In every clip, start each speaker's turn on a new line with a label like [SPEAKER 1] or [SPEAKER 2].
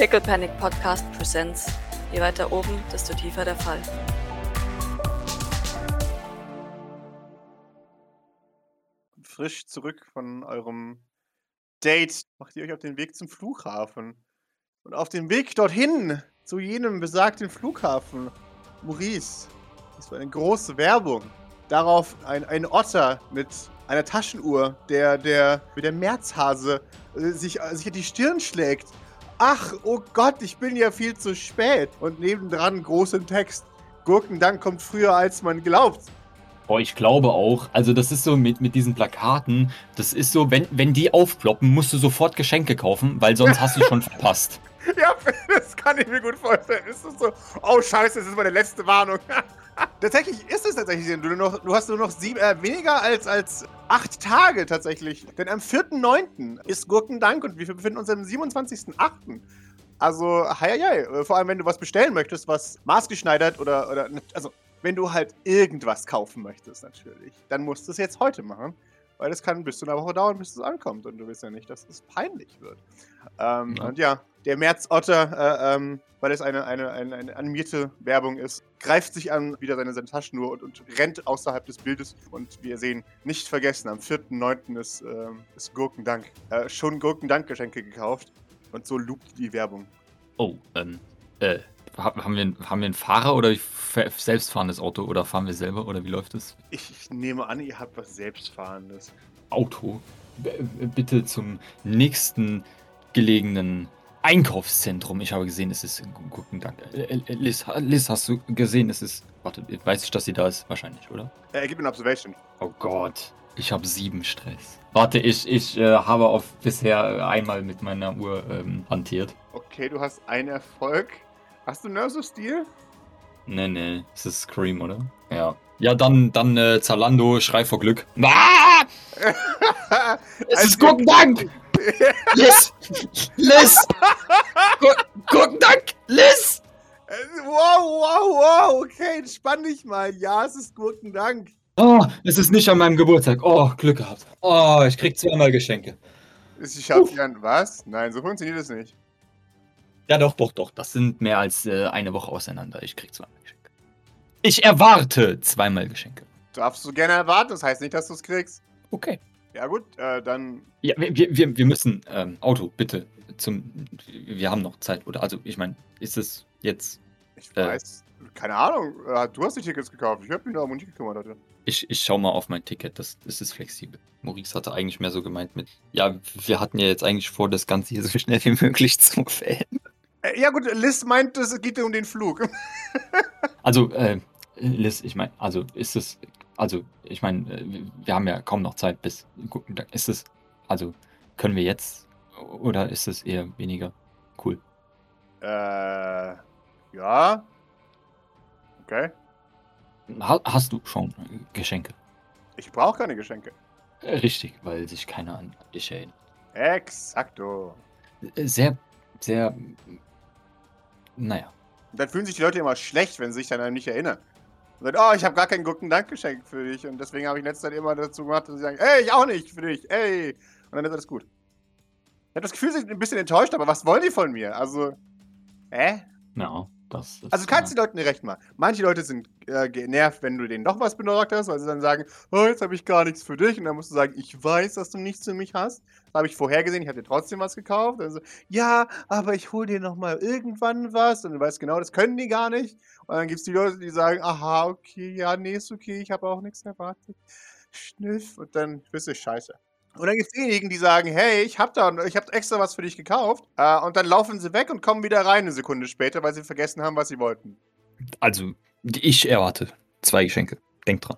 [SPEAKER 1] Pickle Panic Podcast Presents. Je weiter oben, desto tiefer der Fall.
[SPEAKER 2] Frisch zurück von eurem Date macht ihr euch auf den Weg zum Flughafen. Und auf dem Weg dorthin, zu jenem besagten Flughafen, Maurice, war eine große Werbung. Darauf ein, ein Otter mit einer Taschenuhr, der, der mit der Märzhase äh, sich, äh, sich die Stirn schlägt. Ach, oh Gott, ich bin ja viel zu spät. Und nebendran groß im Text. Gurkendank kommt früher, als man glaubt.
[SPEAKER 3] Boah, ich glaube auch. Also, das ist so mit, mit diesen Plakaten, das ist so, wenn, wenn die aufploppen, musst du sofort Geschenke kaufen, weil sonst hast du schon verpasst.
[SPEAKER 2] Ja, das kann ich mir gut vorstellen. Ist das so, oh Scheiße, das ist meine letzte Warnung. tatsächlich ist es tatsächlich so. Du, noch, du hast nur noch sieben, äh, weniger als, als acht Tage tatsächlich. Denn am 4.9. ist Gurkendank und wir befinden uns am 27.8. Also, hei, hei. Vor allem, wenn du was bestellen möchtest, was maßgeschneidert oder, oder, also, wenn du halt irgendwas kaufen möchtest, natürlich, dann musst du es jetzt heute machen. Weil es kann bis zu einer Woche dauern, bis es ankommt. Und du willst ja nicht, dass es peinlich wird. Ähm, ja. Und ja, der März-Otter, äh, ähm, weil es eine, eine, eine, eine, animierte Werbung ist, greift sich an, wieder seine, seine Taschenuhr und, und rennt außerhalb des Bildes. Und wir sehen, nicht vergessen, am 4.9. ist, äh, ist Gurkendank. Äh, schon Gurkendank-Geschenke gekauft. Und so loopt die Werbung.
[SPEAKER 3] Oh, ähm, äh, haben wir, haben wir einen Fahrer oder selbstfahrendes Auto oder fahren wir selber oder wie läuft das?
[SPEAKER 2] Ich, ich nehme an, ihr habt was selbstfahrendes.
[SPEAKER 3] Auto. B bitte zum nächsten gelegenen Einkaufszentrum. Ich habe gesehen, es ist. Guten Dank. Liz, Liz, hast du gesehen, es ist. Warte, weiß ich, dass sie da ist? Wahrscheinlich, oder?
[SPEAKER 2] Äh, gib mir eine Observation.
[SPEAKER 3] Oh Gott. Ich habe sieben Stress. Warte, ich, ich äh, habe auf bisher einmal mit meiner Uhr ähm, hantiert.
[SPEAKER 2] Okay, du hast einen Erfolg. Hast du Nurse of Steel?
[SPEAKER 3] Nee, nee. Es ist Scream, oder? Ja. Ja, dann, dann äh, Zalando, Schrei vor Glück. Ah! es ist Gurkendank! Liz! Liz! Gurkendank! Liz!
[SPEAKER 2] Wow, wow, wow! Okay, entspann dich mal. Ja, es ist Gurkendank.
[SPEAKER 3] Oh, es ist nicht an meinem Geburtstag. Oh, Glück gehabt. Oh, ich krieg zweimal Geschenke.
[SPEAKER 2] Ich hab an was? Nein, so funktioniert es nicht.
[SPEAKER 3] Ja, doch, doch, doch. Das sind mehr als äh, eine Woche auseinander. Ich krieg zweimal Geschenke. Ich erwarte zweimal Geschenke.
[SPEAKER 2] Darfst du gerne erwarten, das heißt nicht, dass du es kriegst.
[SPEAKER 3] Okay.
[SPEAKER 2] Ja, gut, äh, dann.
[SPEAKER 3] Ja, wir, wir, wir müssen. Ähm, Auto, bitte. Zum. Wir haben noch Zeit, oder? Also, ich meine, ist es jetzt.
[SPEAKER 2] Ich äh, weiß. Keine Ahnung. Äh, du hast die Tickets gekauft. Ich habe mich nur um die gekümmert heute.
[SPEAKER 3] Ich, ich schau mal auf mein Ticket. Das, das ist flexibel. Maurice hatte eigentlich mehr so gemeint mit. Ja, wir hatten ja jetzt eigentlich vor, das Ganze hier so schnell wie möglich zu fällen.
[SPEAKER 2] Äh, ja gut, Liz meint, es geht um den Flug.
[SPEAKER 3] also, äh, Liz, ich meine, also ist es, also ich meine, äh, wir haben ja kaum noch Zeit bis, ist es, also können wir jetzt oder ist es eher weniger cool?
[SPEAKER 2] Äh, ja. Okay.
[SPEAKER 3] Ha hast du schon Geschenke?
[SPEAKER 2] Ich brauche keine Geschenke.
[SPEAKER 3] Richtig, weil sich keiner an dich
[SPEAKER 2] erinnert. Exakto.
[SPEAKER 3] Sehr, sehr naja.
[SPEAKER 2] Dann fühlen sich die Leute immer schlecht, wenn sie sich dann nicht erinnern. Und sagen, oh, ich habe gar kein Gurkendankgeschenk für dich. Und deswegen habe ich in letzter Zeit immer dazu gemacht, dass sie sagen, ey, ich auch nicht für dich, ey. Und dann ist alles gut. Ich habe das Gefühl, sie sind ein bisschen enttäuscht, aber was wollen die von mir? Also, hä?
[SPEAKER 3] Ja. Das
[SPEAKER 2] also kannst du den Leuten recht machen. Manche Leute sind äh, genervt, wenn du denen doch was besorgt hast, weil sie dann sagen, oh, jetzt habe ich gar nichts für dich. Und dann musst du sagen, ich weiß, dass du nichts für mich hast. Das habe ich vorhergesehen, ich habe dir trotzdem was gekauft. Also, ja, aber ich hole dir noch mal irgendwann was. Und du weißt genau, das können die gar nicht. Und dann gibt es die Leute, die sagen, aha, okay, ja, nee, ist okay, ich habe auch nichts erwartet. Schniff. Und dann bist du scheiße. Und dann gibt es diejenigen, die sagen, hey, ich habe da, ich habe extra was für dich gekauft. Äh, und dann laufen sie weg und kommen wieder rein eine Sekunde später, weil sie vergessen haben, was sie wollten.
[SPEAKER 3] Also, ich erwarte zwei Geschenke. Denk dran.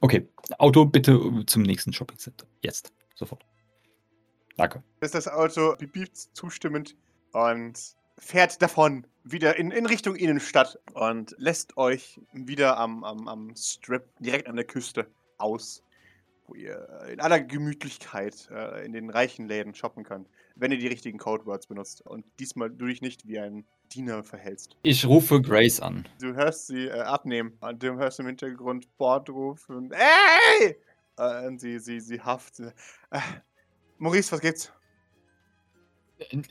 [SPEAKER 3] Okay, Auto bitte zum nächsten Shoppingcenter. Jetzt, sofort. Danke.
[SPEAKER 2] Ist das Auto biebt zustimmend und fährt davon wieder in, in Richtung Innenstadt und lässt euch wieder am, am, am Strip direkt an der Küste aus wo ihr in aller Gemütlichkeit äh, in den reichen Läden shoppen könnt, wenn ihr die richtigen Codewords benutzt und diesmal du dich nicht wie ein Diener verhältst.
[SPEAKER 3] Ich rufe Grace an.
[SPEAKER 2] Du hörst sie äh, abnehmen und du hörst im Hintergrund Bord rufen. Ey! Äh, und sie, sie, sie haft. Äh, Maurice, was gibt's?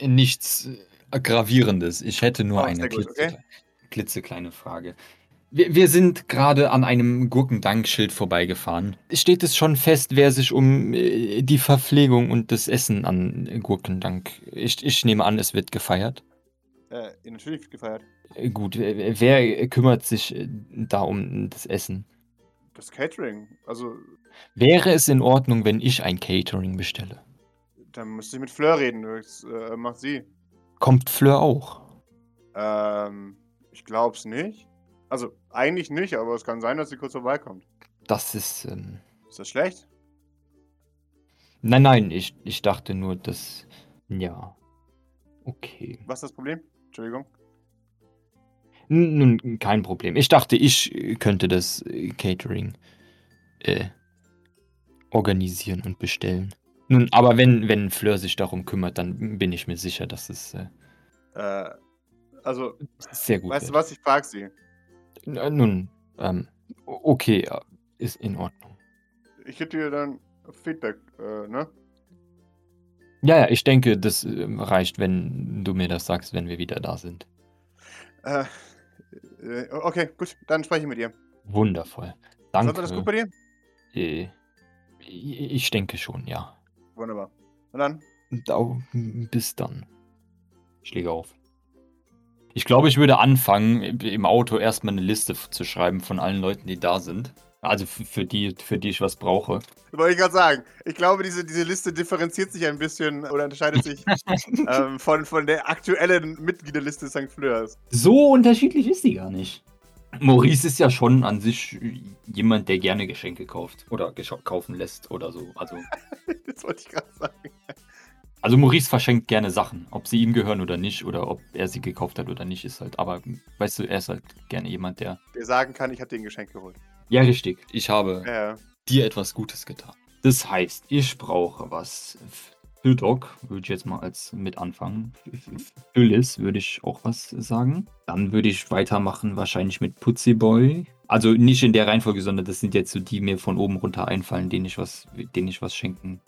[SPEAKER 3] Nichts. Gravierendes. Ich hätte nur
[SPEAKER 2] Oh,
[SPEAKER 3] eine
[SPEAKER 2] gut, okay.
[SPEAKER 3] klitzekleine Frage. Wir, wir sind gerade an einem Gurkendankschild vorbeigefahren. Steht es schon fest, wer sich um äh, die Verpflegung und das Essen an Gurkendank... Ich, ich nehme an, es wird gefeiert.
[SPEAKER 2] Äh, natürlich gefeiert.
[SPEAKER 3] Äh, Gut, wer, kümmert sich äh, da um das Essen?
[SPEAKER 2] Das Catering. Also,
[SPEAKER 3] Wäre es in Ordnung, wenn ich ein Catering bestelle?
[SPEAKER 2] da müsste ich mit Fleur reden. Das äh, macht sie.
[SPEAKER 3] Kommt Fleur auch?
[SPEAKER 2] Ähm, ich glaub's nicht. Also, eigentlich nicht, aber es kann sein, dass sie kurz vorbeikommt.
[SPEAKER 3] Das ist. Ähm,
[SPEAKER 2] Ist das schlecht?
[SPEAKER 3] nein, nein, ich, ich dachte nur, dass. Ja. Okay.
[SPEAKER 2] Was ist das Problem? Entschuldigung.
[SPEAKER 3] Nun, kein Problem. Ich dachte, ich äh, könnte das äh, Catering äh, organisieren und bestellen. Nun, aber wenn, wenn Fleur sich darum kümmert, dann bin ich mir sicher, dass es äh,
[SPEAKER 2] Äh, also,
[SPEAKER 3] sehr gut
[SPEAKER 2] weißt du was? Ich frag sie.
[SPEAKER 3] Äh, Nun, ähm, okay, äh, ist in Ordnung.
[SPEAKER 2] Ich gebe dir dann Feedback, äh, ne?
[SPEAKER 3] Ja, ja, ich denke, das äh, reicht, wenn du mir das sagst, wenn wir wieder da sind.
[SPEAKER 2] Äh, äh, okay, gut, dann spreche ich mit ihr.
[SPEAKER 3] Wundervoll. Danke.
[SPEAKER 2] alles gut bei dir?
[SPEAKER 3] Äh, ich denke schon, ja.
[SPEAKER 2] Wunderbar. Und dann?
[SPEAKER 3] Da, bis dann. Ich lege auf. Ich glaube, ich würde anfangen, im Auto erstmal eine Liste zu schreiben von allen Leuten, die da sind. Also für die, für die ich was brauche.
[SPEAKER 2] Wollte ich gerade sagen. Ich glaube, diese, diese Liste differenziert sich ein bisschen oder unterscheidet sich ähm, von, von der aktuellen Mitgliederliste St. Fleurs.
[SPEAKER 3] So unterschiedlich ist die gar nicht. Maurice ist ja schon an sich jemand, der gerne Geschenke kauft. Oder kaufen lässt oder so. Also,
[SPEAKER 2] Das wollte ich gerade sagen.
[SPEAKER 3] Also Maurice verschenkt gerne Sachen. Ob sie ihm gehören oder nicht. Oder ob er sie gekauft hat oder nicht, ist halt. Aber weißt du, er ist halt gerne jemand, der.
[SPEAKER 2] Der sagen kann, ich habe dir ein Geschenk geholt.
[SPEAKER 3] Ja, richtig. Ich habe
[SPEAKER 2] Ja,
[SPEAKER 3] dir etwas Gutes getan. Das heißt, ich brauche was für Doc, würde ich jetzt mal als mit anfangen. Für Liz würde ich auch was sagen. Dann würde ich weitermachen, wahrscheinlich mit Putzi Boy. Also nicht in der Reihenfolge, sondern das sind jetzt so die mir von oben runter einfallen, denen ich was, denen ich was schenken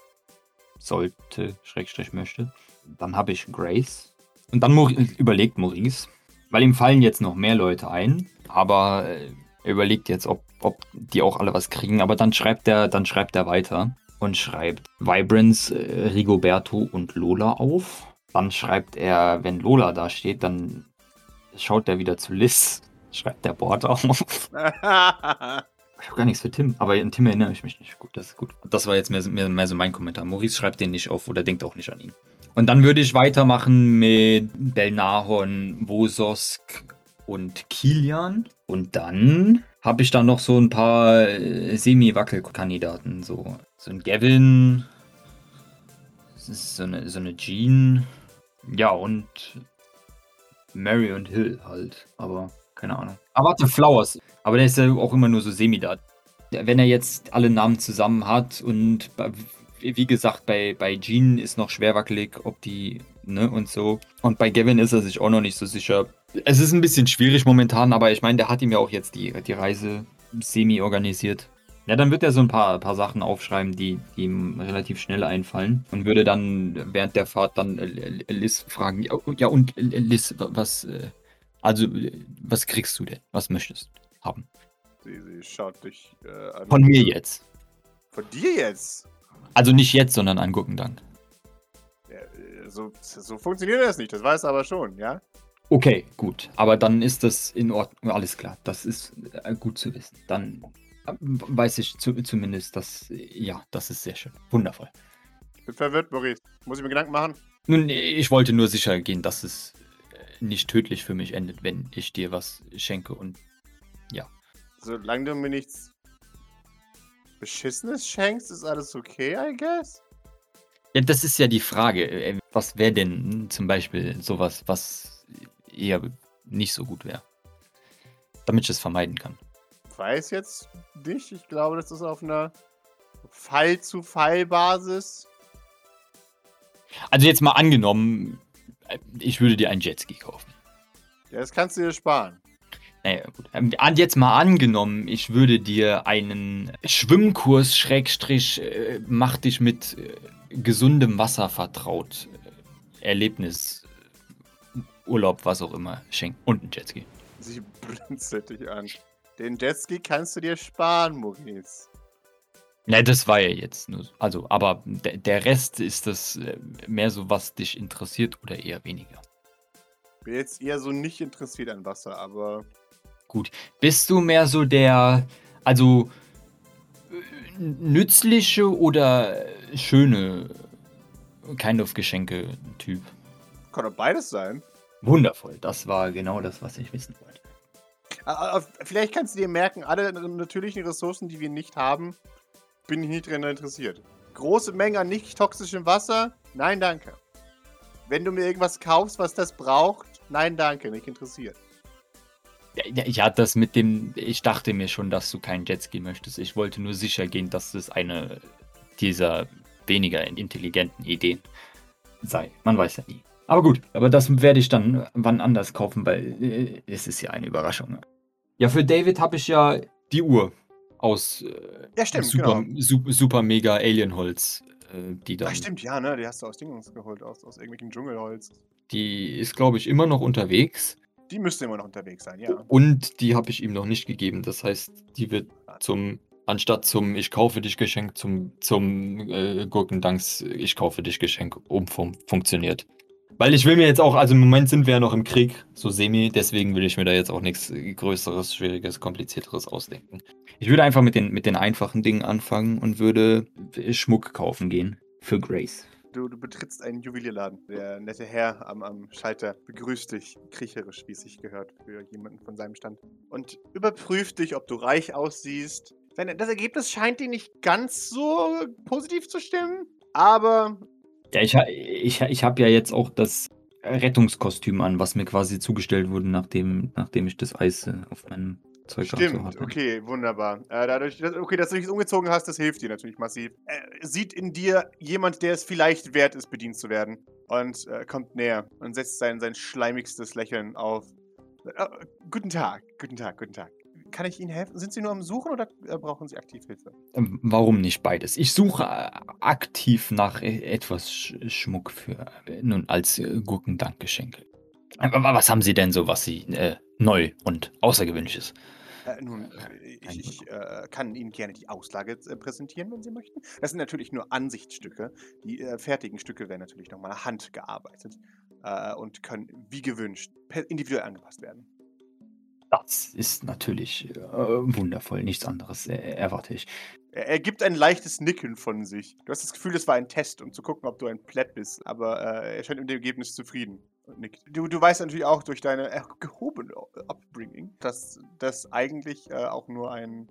[SPEAKER 3] sollte, Schrägstrich möchte. Dann habe ich Grace. Und dann überlegt Maurice, weil ihm fallen jetzt noch mehr Leute ein, aber äh, er überlegt jetzt, ob, ob die auch alle was kriegen, aber dann schreibt er, dann schreibt er weiter und schreibt Vibrance, äh, Rigoberto und Lola auf. Dann schreibt er, wenn Lola da steht, dann schaut er wieder zu Liz, schreibt der Bord auf. Ich habe gar nichts für Tim, aber an Tim erinnere ich mich nicht. Gut, das ist gut. Das war jetzt mehr, mehr, mehr so mein Kommentar. Maurice schreibt den nicht auf oder denkt auch nicht an ihn. Und dann würde ich weitermachen mit Belnahon, Wososk und Kilian. Und dann habe ich da noch so ein paar äh, Semi-Wackelkandidaten. So, so ein Gavin, so eine, so eine Jean. Ja, und Mary und Hill halt. Aber keine Ahnung. Aber warte, Flowers. Aber der ist ja auch immer nur so semi da. Wenn er jetzt alle Namen zusammen hat und wie gesagt, bei, bei Jean ist noch schwer wackelig, ob die, ne, und so. Und bei Gavin ist er sich auch noch nicht so sicher. Es ist ein bisschen schwierig momentan, aber ich meine, der hat ihm ja auch jetzt die, die Reise semi organisiert. Ja, dann wird er so ein paar, paar Sachen aufschreiben, die, die ihm relativ schnell einfallen. Und würde dann während der Fahrt dann Liz fragen, ja, ja und Liz, was, äh, also, was kriegst du denn? Was möchtest du haben?
[SPEAKER 2] sie, sie schaut dich äh, an.
[SPEAKER 3] Von mir jetzt.
[SPEAKER 2] Von dir jetzt?
[SPEAKER 3] Also nicht jetzt, sondern an Gurkendank.
[SPEAKER 2] Ja, äh, so, so funktioniert das nicht, das weißt du aber schon, ja?
[SPEAKER 3] Okay, gut. Aber dann ist das in Ordnung. Alles klar. Das ist äh, gut zu wissen. Dann äh, weiß ich zu, zumindest, dass, ja, das ist sehr schön. Wundervoll.
[SPEAKER 2] Ich bin verwirrt, Maurice. Muss ich mir Gedanken machen?
[SPEAKER 3] Nun, ich wollte nur sicher gehen, dass es nicht tödlich für mich endet, wenn ich dir was schenke und
[SPEAKER 2] Solange du mir nichts Beschissenes schenkst, ist alles okay, I guess?
[SPEAKER 3] Ja, das ist ja die Frage. äh, Was wäre denn zum Beispiel sowas, was eher nicht so gut wäre? Damit ich es vermeiden kann.
[SPEAKER 2] Weiß jetzt nicht. Ich glaube, das ist auf einer Fall-zu-Fall-Basis.
[SPEAKER 3] Also jetzt mal angenommen, ich würde dir einen Jetski kaufen.
[SPEAKER 2] Ja, das kannst du dir sparen.
[SPEAKER 3] Naja, gut. Ähm, Jetzt mal angenommen, ich würde dir einen Schwimmkurs, Schrägstrich, äh, mach dich mit äh, gesundem Wasser vertraut, äh, Erlebnis Urlaub, was auch immer schenken. Und ein Jetski.
[SPEAKER 2] Sie blinzelt dich an. Den Jetski kannst du dir sparen, Maurice.
[SPEAKER 3] Ne, das war ja jetzt nur. so. Also, aber der, der Rest ist das äh, mehr so, was dich interessiert oder eher weniger.
[SPEAKER 2] Bin jetzt eher so nicht interessiert an Wasser, aber
[SPEAKER 3] Bist du mehr so der, also nützliche oder schöne kind of Geschenke-Typ?
[SPEAKER 2] kann doch beides sein.
[SPEAKER 3] Wundervoll, das war genau das, was ich wissen wollte.
[SPEAKER 2] Vielleicht kannst du dir merken, alle natürlichen Ressourcen, die wir nicht haben, bin ich nicht daran interessiert. Große Mengen an nicht toxischem Wasser? Nein, danke. Wenn du mir irgendwas kaufst, was das braucht? Nein, danke, nicht interessiert.
[SPEAKER 3] Ja, ja, ja, das mit dem, ich dachte mir schon, dass du keinen Jetski möchtest. Ich wollte nur sicher gehen, dass das eine dieser weniger intelligenten Ideen sei. Man weiß ja nie. Aber gut, aber das werde ich dann wann anders kaufen, weil äh, es ist ja eine Überraschung. Ja, für David habe ich ja die Uhr aus äh,
[SPEAKER 2] Ja, stimmt,
[SPEAKER 3] super,
[SPEAKER 2] genau.
[SPEAKER 3] super, super mega Alienholz, äh, die
[SPEAKER 2] Ach, stimmt, ja, ne? Die hast du aus Dingens geholt, aus, aus irgendwelchem Dschungelholz.
[SPEAKER 3] die ist glaube ich immer noch unterwegs
[SPEAKER 2] Die müsste immer noch unterwegs sein, ja.
[SPEAKER 3] und die habe ich ihm noch nicht gegeben. Das heißt, die wird zum anstatt zum ich kaufe dich Geschenk zum zum äh, Gurkendanks ich kaufe dich Geschenk umfun funktioniert. Weil ich will mir jetzt auch, also im Moment sind wir ja noch im Krieg, so semi, deswegen will ich mir da jetzt auch nichts Größeres, Schwieriges, Komplizierteres ausdenken. Ich würde einfach mit den, mit den einfachen Dingen anfangen und würde Schmuck kaufen gehen. Für Grace.
[SPEAKER 2] Du, du betrittst einen Juwelierladen. Der nette Herr am, am Schalter begrüßt dich, kriecherisch, wie es sich gehört, für jemanden von seinem Stand. Und überprüft dich, ob du reich aussiehst. Das Ergebnis scheint dir nicht ganz so positiv zu stimmen. Aber
[SPEAKER 3] Ja, ich, ha- ich, ha- ich habe ja jetzt auch das Rettungskostüm an, was mir quasi zugestellt wurde, nachdem, nachdem ich das Eis äh, auf meinem Zeug
[SPEAKER 2] Stimmt,
[SPEAKER 3] hatte.
[SPEAKER 2] okay, wunderbar. Äh, dadurch, dass, okay, dass du dich umgezogen hast, das hilft dir natürlich massiv. Er sieht in dir jemand, der es vielleicht wert ist, bedient zu werden. Und äh, kommt näher und setzt sein, sein schleimigstes Lächeln auf. Äh, guten Tag, guten Tag, guten Tag. Kann ich Ihnen helfen? Sind Sie nur am Suchen oder äh, brauchen Sie aktiv Hilfe?
[SPEAKER 3] Ähm, Warum nicht beides? Ich suche äh, aktiv nach äh, etwas Sch Schmuck für äh, nun als wa- was haben Sie denn so, was Sie äh, neu und außergewöhnliches?
[SPEAKER 2] Äh, nun, ich, ich äh, kann Ihnen gerne die Auslage äh, präsentieren, wenn Sie möchten. Das sind natürlich nur Ansichtsstücke. Die fertigen Stücke werden natürlich nochmal handgearbeitet und können, wie gewünscht, individuell angepasst werden.
[SPEAKER 3] Das ist natürlich äh, wundervoll. Nichts anderes äh, erwarte ich.
[SPEAKER 2] Er, er gibt ein leichtes Nicken von sich. Du hast das Gefühl, das war ein Test, um zu gucken, ob du ein Pleb bist. Aber äh, er scheint mit dem Ergebnis zufrieden. Und nickt. Du, du weißt natürlich auch durch deine äh, gehobene Upbringing, dass das eigentlich äh, auch nur ein,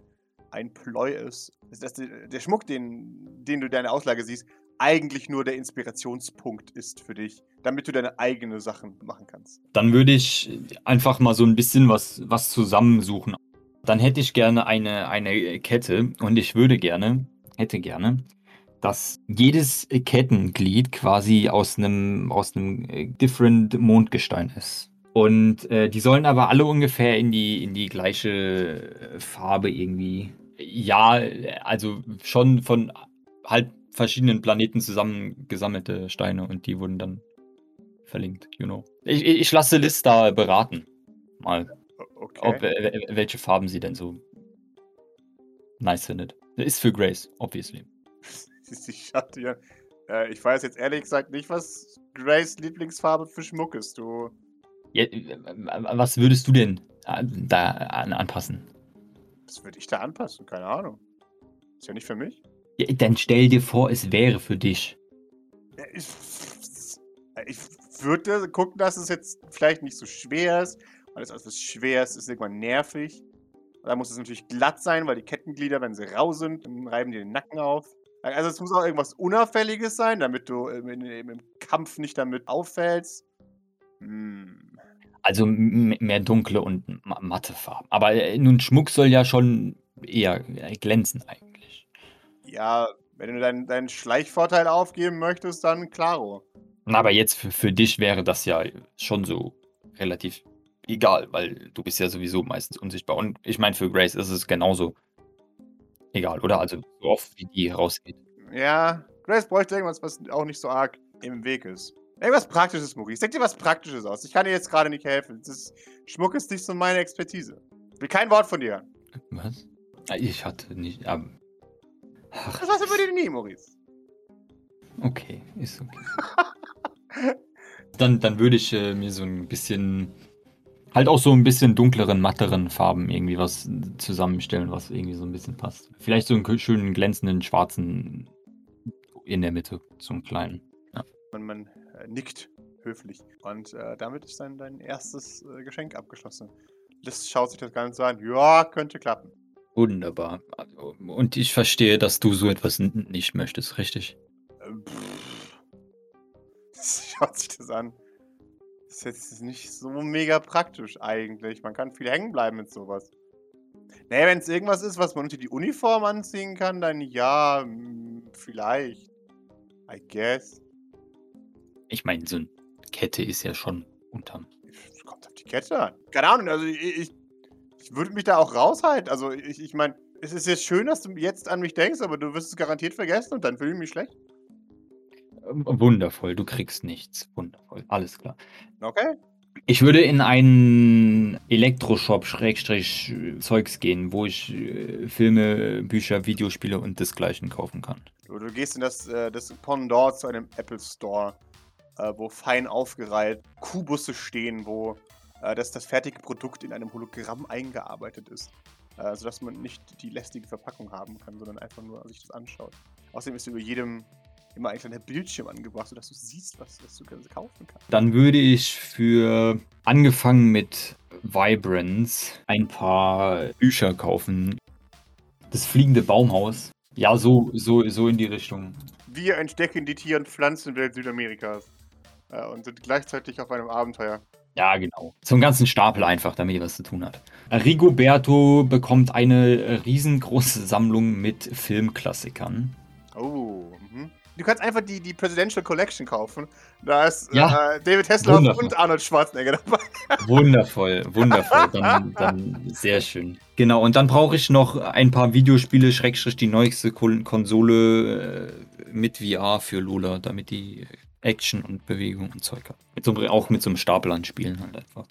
[SPEAKER 2] ein Ploy ist. Dass, dass der, der Schmuck, den, den du in deiner Auslage siehst, eigentlich nur der Inspirationspunkt ist für dich, damit du deine eigene Sachen machen kannst.
[SPEAKER 3] Dann würde ich einfach mal so ein bisschen was, was zusammensuchen. Dann hätte ich gerne eine, eine Kette und ich würde gerne, hätte gerne, dass jedes Kettenglied quasi aus einem, aus einem äh, different Mondgestein ist. Und äh, die sollen aber alle ungefähr in die, in die gleiche äh, Farbe irgendwie. Ja, also schon von halt verschiedenen Planeten zusammengesammelte Steine und die wurden dann verlinkt, you know. Ich, ich lasse Liz da beraten. Mal,
[SPEAKER 2] Okay.
[SPEAKER 3] ob, äh, welche Farben sie denn so nice findet. Ist für Grace, obviously.
[SPEAKER 2] Sie schaut dir. Äh, ich weiß jetzt ehrlich gesagt nicht, was Grace Lieblingsfarbe für Schmuck ist. Du.
[SPEAKER 3] Ja, äh, was würdest du denn äh, da an, anpassen?
[SPEAKER 2] Was würde ich da anpassen? Keine Ahnung. Ist ja nicht für mich.
[SPEAKER 3] Ja, dann stell dir vor, es wäre für dich.
[SPEAKER 2] Ich, ich würde gucken, dass es jetzt vielleicht nicht so schwer ist. Weil es alles schwer ist, ist irgendwann nervig. Da muss es natürlich glatt sein, weil die Kettenglieder, wenn sie rau sind, dann reiben die den Nacken auf. Also es muss auch irgendwas Unauffälliges sein, damit du im, im, im Kampf nicht damit auffällst. Hm.
[SPEAKER 3] Also mehr dunkle und ma- matte Farben. Aber äh, nun, Schmuck soll ja schon eher äh, glänzen eigentlich.
[SPEAKER 2] Ja, wenn du deinen, deinen Schleichvorteil aufgeben möchtest, dann klaro.
[SPEAKER 3] Na, Aber jetzt für, für dich wäre das ja schon so relativ egal, weil du bist ja sowieso meistens unsichtbar. Und ich meine, für Grace ist es genauso egal, oder? Also so oft wie die rausgeht.
[SPEAKER 2] Ja, Grace bräuchte irgendwas, was auch nicht so arg im Weg ist. Irgendwas Praktisches, Maurice. Denk dir was Praktisches aus. Ich kann dir jetzt gerade nicht helfen. Das ist, Schmuck ist nicht so meine Expertise. Will kein Wort von dir.
[SPEAKER 3] Was? Ah, Ich hatte nicht. Aber, ach,
[SPEAKER 2] Das du bei dir nie, Maurice.
[SPEAKER 3] okay, ist okay. dann, dann würde ich äh, mir so ein bisschen. Halt auch so ein bisschen dunkleren, matteren Farben irgendwie was zusammenstellen, was irgendwie so ein bisschen passt. Vielleicht so einen schönen glänzenden schwarzen in der Mitte, so einen kleinen.
[SPEAKER 2] Und man äh, nickt höflich. Und äh, damit ist dann dein erstes äh, Geschenk abgeschlossen. Liz schaut sich das Ganze an. Ja, könnte klappen.
[SPEAKER 3] Wunderbar. Und ich verstehe, dass du so etwas nicht möchtest, richtig?
[SPEAKER 2] Ähm, pff. Schaut sich das an. Das ist jetzt nicht so mega praktisch eigentlich. Man kann viel hängen bleiben mit sowas. Nee, wenn es irgendwas ist, was man unter die Uniform anziehen kann, dann ja, mm, vielleicht. I guess.
[SPEAKER 3] Ich meine, so eine Kette ist ja schon unterm.
[SPEAKER 2] Kommt auf die Kette an. Keine Ahnung, also ich, ich, ich würde mich da auch raushalten. Also ich, ich meine, es ist jetzt schön, dass du jetzt an mich denkst, aber du wirst es garantiert vergessen und dann fühle ich mich schlecht.
[SPEAKER 3] Wundervoll, du kriegst nichts. Wundervoll, alles klar.
[SPEAKER 2] Okay?
[SPEAKER 3] Ich würde in einen Elektroshop Schrägstrich Zeugs gehen, wo ich äh, Filme, Bücher, Videospiele und desgleichen kaufen kann.
[SPEAKER 2] Du, du gehst in das, äh, das Pendant zu einem Apple Store, äh, wo fein aufgereiht Kubusse stehen, wo äh, das, das fertige Produkt in einem Hologramm eingearbeitet ist. Äh, sodass man nicht die lästige Verpackung haben kann, sondern einfach nur sich das anschaut. Außerdem ist über jedem immer ein kleiner Bildschirm angebracht, sodass du siehst, was, was du kaufen kannst.
[SPEAKER 3] Dann würde ich für angefangen mit Vibrance ein paar Bücher kaufen. Das fliegende Baumhaus. Ja, so, so, so in die Richtung.
[SPEAKER 2] Wir entdecken die Tier- und Pflanzenwelt Südamerikas äh, und sind gleichzeitig auf einem Abenteuer.
[SPEAKER 3] Ja, genau. So einen ganzen Stapel einfach, damit ihr was zu tun hat. Rigoberto bekommt eine riesengroße Sammlung mit Filmklassikern.
[SPEAKER 2] Oh, mhm. Du kannst einfach die, die Presidential Collection kaufen. Da ist
[SPEAKER 3] Ja,
[SPEAKER 2] äh, David Hasselhoff
[SPEAKER 3] wundervoll.
[SPEAKER 2] und Arnold Schwarzenegger dabei.
[SPEAKER 3] Wundervoll, wundervoll. Dann, dann sehr schön. Genau, und dann brauche ich noch ein paar Videospiele, Schrägstrich die neueste Kon Konsole äh, mit VR für Lola, damit die Action und Bewegung und Zeug hat. Mit so, auch mit so einem Stapel an Spielen halt einfach.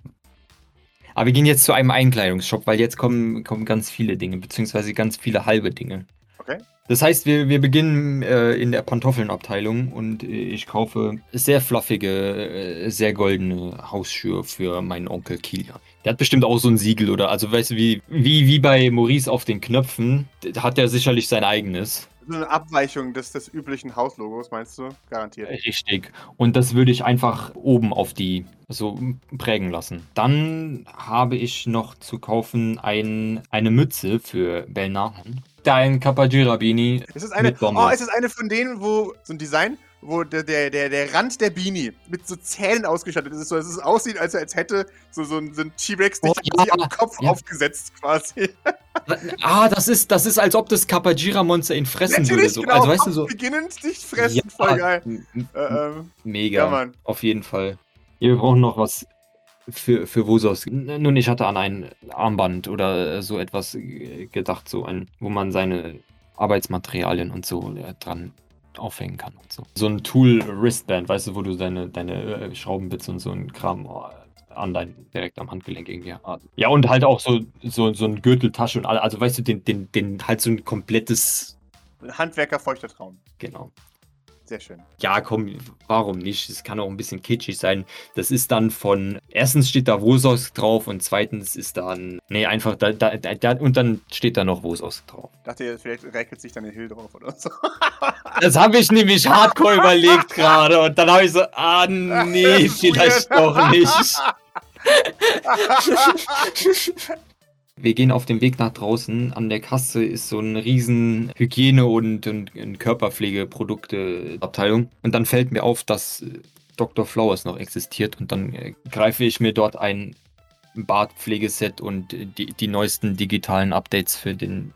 [SPEAKER 3] Aber wir gehen jetzt zu einem Einkleidungsshop, weil jetzt kommen, kommen ganz viele Dinge, beziehungsweise ganz viele halbe Dinge.
[SPEAKER 2] Okay.
[SPEAKER 3] Das heißt, wir, wir beginnen äh, in der Pantoffelnabteilung und äh, ich kaufe sehr fluffige, äh, sehr goldene Hausschuhe für meinen Onkel Kilian. Der hat bestimmt auch so ein Siegel oder, also weißt du, wie, wie, wie bei Maurice auf den Knöpfen, hat er sicherlich sein eigenes.
[SPEAKER 2] So eine Abweichung des, des üblichen Hauslogos, meinst du? Garantiert.
[SPEAKER 3] Richtig. Und das würde ich einfach oben auf die so prägen lassen. Dann habe ich noch zu kaufen ein, eine Mütze für Belnahan. Dein Kapajira-Beanie
[SPEAKER 2] Ist es eine, oh, ist es eine von denen, wo so ein Design, wo der, der, der, der Rand der Beanie mit so Zähnen ausgestattet ist, so dass es aussieht, als, als hätte so, so ein, so ein T-Rex dich
[SPEAKER 3] Oh, ja,
[SPEAKER 2] am Kopf
[SPEAKER 3] ja.
[SPEAKER 2] aufgesetzt quasi.
[SPEAKER 3] Ah, das ist, das ist, als ob das Kapajira-Monster ihn fressen würde.
[SPEAKER 2] Natürlich,
[SPEAKER 3] So.
[SPEAKER 2] genau.
[SPEAKER 3] Also weißt du so.
[SPEAKER 2] Beginnend dich fressen, voll geil. Äh, ähm,
[SPEAKER 3] Mega.
[SPEAKER 2] ja.
[SPEAKER 3] Auf jeden Fall. Ja, wir brauchen noch was für, für Vosos. Nun, ich hatte an ein Armband oder äh, so etwas äh, gedacht, so ein, wo man seine Arbeitsmaterialien und so dran aufhängen kann und so. So ein Tool-Wristband, weißt du, wo du deine, deine äh, Schraubenbits und so ein Kram äh, an dein, direkt am Handgelenk irgendwie hast. Ja, und halt auch so, so, so ein Gürteltasche und all, also weißt du, den, den, den halt so ein komplettes,
[SPEAKER 2] Handwerker feuchter Traum.
[SPEAKER 3] genau.
[SPEAKER 2] Sehr schön.
[SPEAKER 3] Ja, komm, warum nicht? Es kann auch ein bisschen kitschig sein. Das ist dann von, erstens steht da Wosos drauf und zweitens ist dann, nee, einfach da, da, da, und dann steht da noch Wosos drauf.
[SPEAKER 2] Dachte vielleicht räkelt sich dann der Hill drauf oder so.
[SPEAKER 3] Das habe ich nämlich hardcore überlegt gerade und dann habe ich so, ah, nee, vielleicht doch nicht. Wir gehen auf dem Weg nach draußen. An der Kasse ist so ein riesen Hygiene- und, und, und Körperpflegeprodukte-Abteilung. Und dann fällt mir auf, dass äh, Dr. Flowers noch existiert. Und dann äh, greife ich mir dort ein Bartpflegeset und äh, die, die neuesten digitalen Updates für den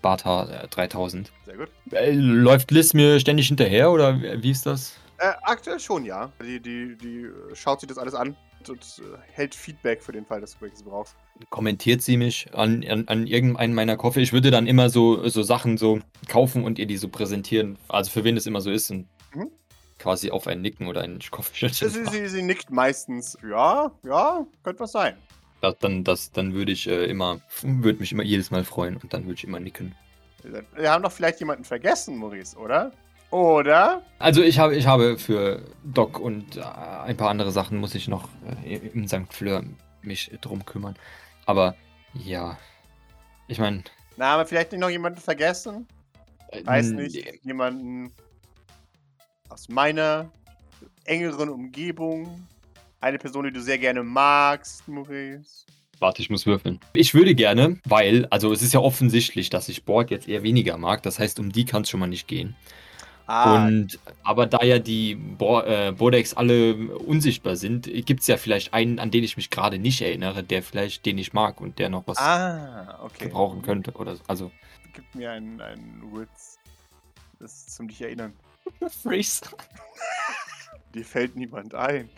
[SPEAKER 3] Barthaar äh, 3000.
[SPEAKER 2] Sehr gut.
[SPEAKER 3] Äh, läuft Liz mir ständig hinterher oder wie ist das?
[SPEAKER 2] Äh, aktuell schon, ja. Die, die, die äh, schaut sich das alles an und, äh, hält Feedback für den Fall, dass du welches brauchst.
[SPEAKER 3] kommentiert sie mich an, an, an irgendeinen meiner Koffer. Ich würde dann immer so, so Sachen so kaufen und ihr die so präsentieren. Also für wen es immer so ist. Und
[SPEAKER 2] Mhm.
[SPEAKER 3] quasi auf ein Nicken oder ein Kopfschütteln.
[SPEAKER 2] Sie, sie, sie nickt meistens. Ja, ja, könnte was sein.
[SPEAKER 3] Das, dann, das, dann würde ich äh, immer, würde mich immer jedes Mal freuen und dann würde ich immer nicken.
[SPEAKER 2] Wir haben doch vielleicht jemanden vergessen, Maurice, oder? Oder?
[SPEAKER 3] Also ich habe, ich habe für Doc und äh, ein paar andere Sachen muss ich noch äh, im St. Fleur mich drum kümmern. Aber ja, ich meine.
[SPEAKER 2] Na, aber vielleicht nicht noch jemanden vergessen?
[SPEAKER 3] Äh,
[SPEAKER 2] Weiß nicht, jemanden aus meiner engeren Umgebung. Eine Person, die du sehr gerne magst, Maurice.
[SPEAKER 3] Warte, ich muss würfeln. Ich würde gerne, weil, also es ist ja offensichtlich, dass ich Borg jetzt eher weniger mag. Das heißt, um die kann es schon mal nicht gehen.
[SPEAKER 2] Ah,
[SPEAKER 3] Und aber da ja die Bo äh, Bodex alle unsichtbar sind, gibt es ja vielleicht einen, an den ich mich gerade nicht erinnere, der vielleicht den ich mag und der noch was
[SPEAKER 2] ah okay.
[SPEAKER 3] gebrauchen könnte. Oder so. also.
[SPEAKER 2] Gib mir einen, einen Witz. Das ist zum dich erinnern.
[SPEAKER 3] Freeze.
[SPEAKER 2] Dir fällt niemand ein.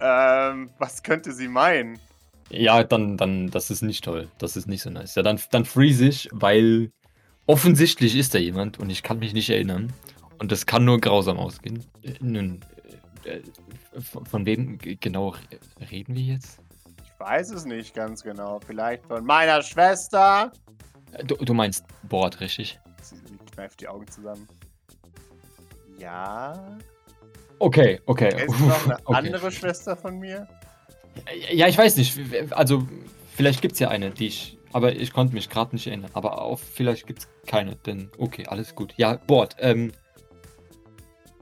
[SPEAKER 2] Ähm, was könnte sie meinen?
[SPEAKER 3] Ja, dann, dann, das ist nicht toll. Das ist nicht so nice. Ja, dann, dann freeze ich, weil offensichtlich ist da jemand und ich kann mich nicht erinnern. Und das kann nur grausam ausgehen. Äh, Nun, äh, äh, von wem genau re- reden wir jetzt?
[SPEAKER 2] Ich weiß es nicht ganz genau. Vielleicht von meiner Schwester.
[SPEAKER 3] Du, du meinst Bord, richtig?
[SPEAKER 2] Sie kneift die Augen zusammen. Ja.
[SPEAKER 3] Okay, okay.
[SPEAKER 2] Kennst du noch eine
[SPEAKER 3] okay.
[SPEAKER 2] andere Schwester von mir?
[SPEAKER 3] Ja, ich weiß nicht. Also, vielleicht gibt es ja eine, die ich. Aber ich konnte mich gerade nicht erinnern. Aber auch vielleicht gibt es keine. Denn, okay, alles gut. Ja, Bord. Ähm,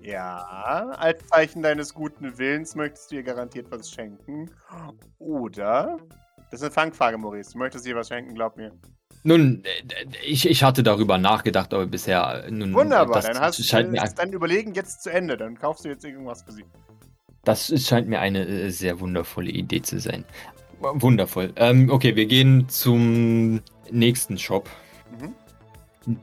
[SPEAKER 2] Ja. Als Zeichen deines guten Willens möchtest du ihr garantiert was schenken. Oder? Das ist eine Fangfrage, Maurice. Du möchtest ihr was schenken, glaub mir.
[SPEAKER 3] nun, äh, ich, ich hatte darüber nachgedacht, aber bisher. äh, Nun,
[SPEAKER 2] Wunderbar,
[SPEAKER 3] das
[SPEAKER 2] dann hast
[SPEAKER 3] scheint mir,
[SPEAKER 2] dein Überlegen jetzt zu Ende. Dann kaufst du jetzt irgendwas für sie.
[SPEAKER 3] Das scheint mir eine äh, sehr wundervolle Idee zu sein. Wundervoll. Ähm, okay, wir gehen zum nächsten Shop.
[SPEAKER 2] Mhm.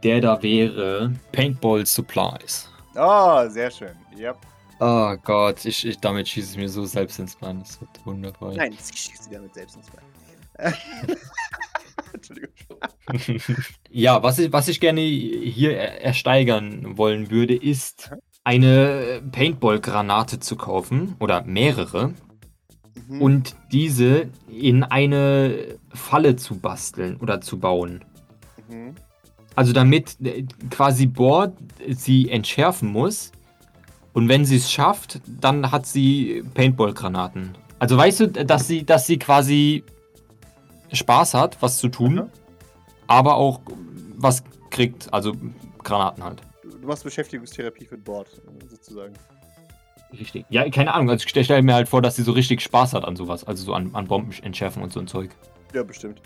[SPEAKER 3] Der da wäre Paintball Supplies.
[SPEAKER 2] Oh, sehr schön. Yep.
[SPEAKER 3] Oh Gott, ich, ich, damit schieße ich mir so selbst ins Bein. Das wird wundervoll.
[SPEAKER 2] Nein, sie schießt sie damit selbst ins Bein. Entschuldigung.
[SPEAKER 3] ja, was ich, was ich gerne hier er- ersteigern wollen würde, ist eine Paintball-Granate zu kaufen oder mehrere
[SPEAKER 2] Mhm.
[SPEAKER 3] und diese in eine Falle zu basteln oder zu bauen.
[SPEAKER 2] Mhm.
[SPEAKER 3] Also damit äh, quasi Board sie entschärfen muss und wenn sie es schafft, dann hat sie Paintball-Granaten. Also weißt du, dass sie, dass sie quasi Spaß hat, was zu tun,
[SPEAKER 2] Mhm.
[SPEAKER 3] aber auch was kriegt, also Granaten halt.
[SPEAKER 2] Du, machst Beschäftigungstherapie für Bord, äh, sozusagen.
[SPEAKER 3] Richtig. Ja, keine Ahnung. Also ich stelle mir halt vor, dass sie so richtig Spaß hat an sowas. Also so an, an Bomben entschärfen und so ein Zeug.
[SPEAKER 2] Ja, bestimmt.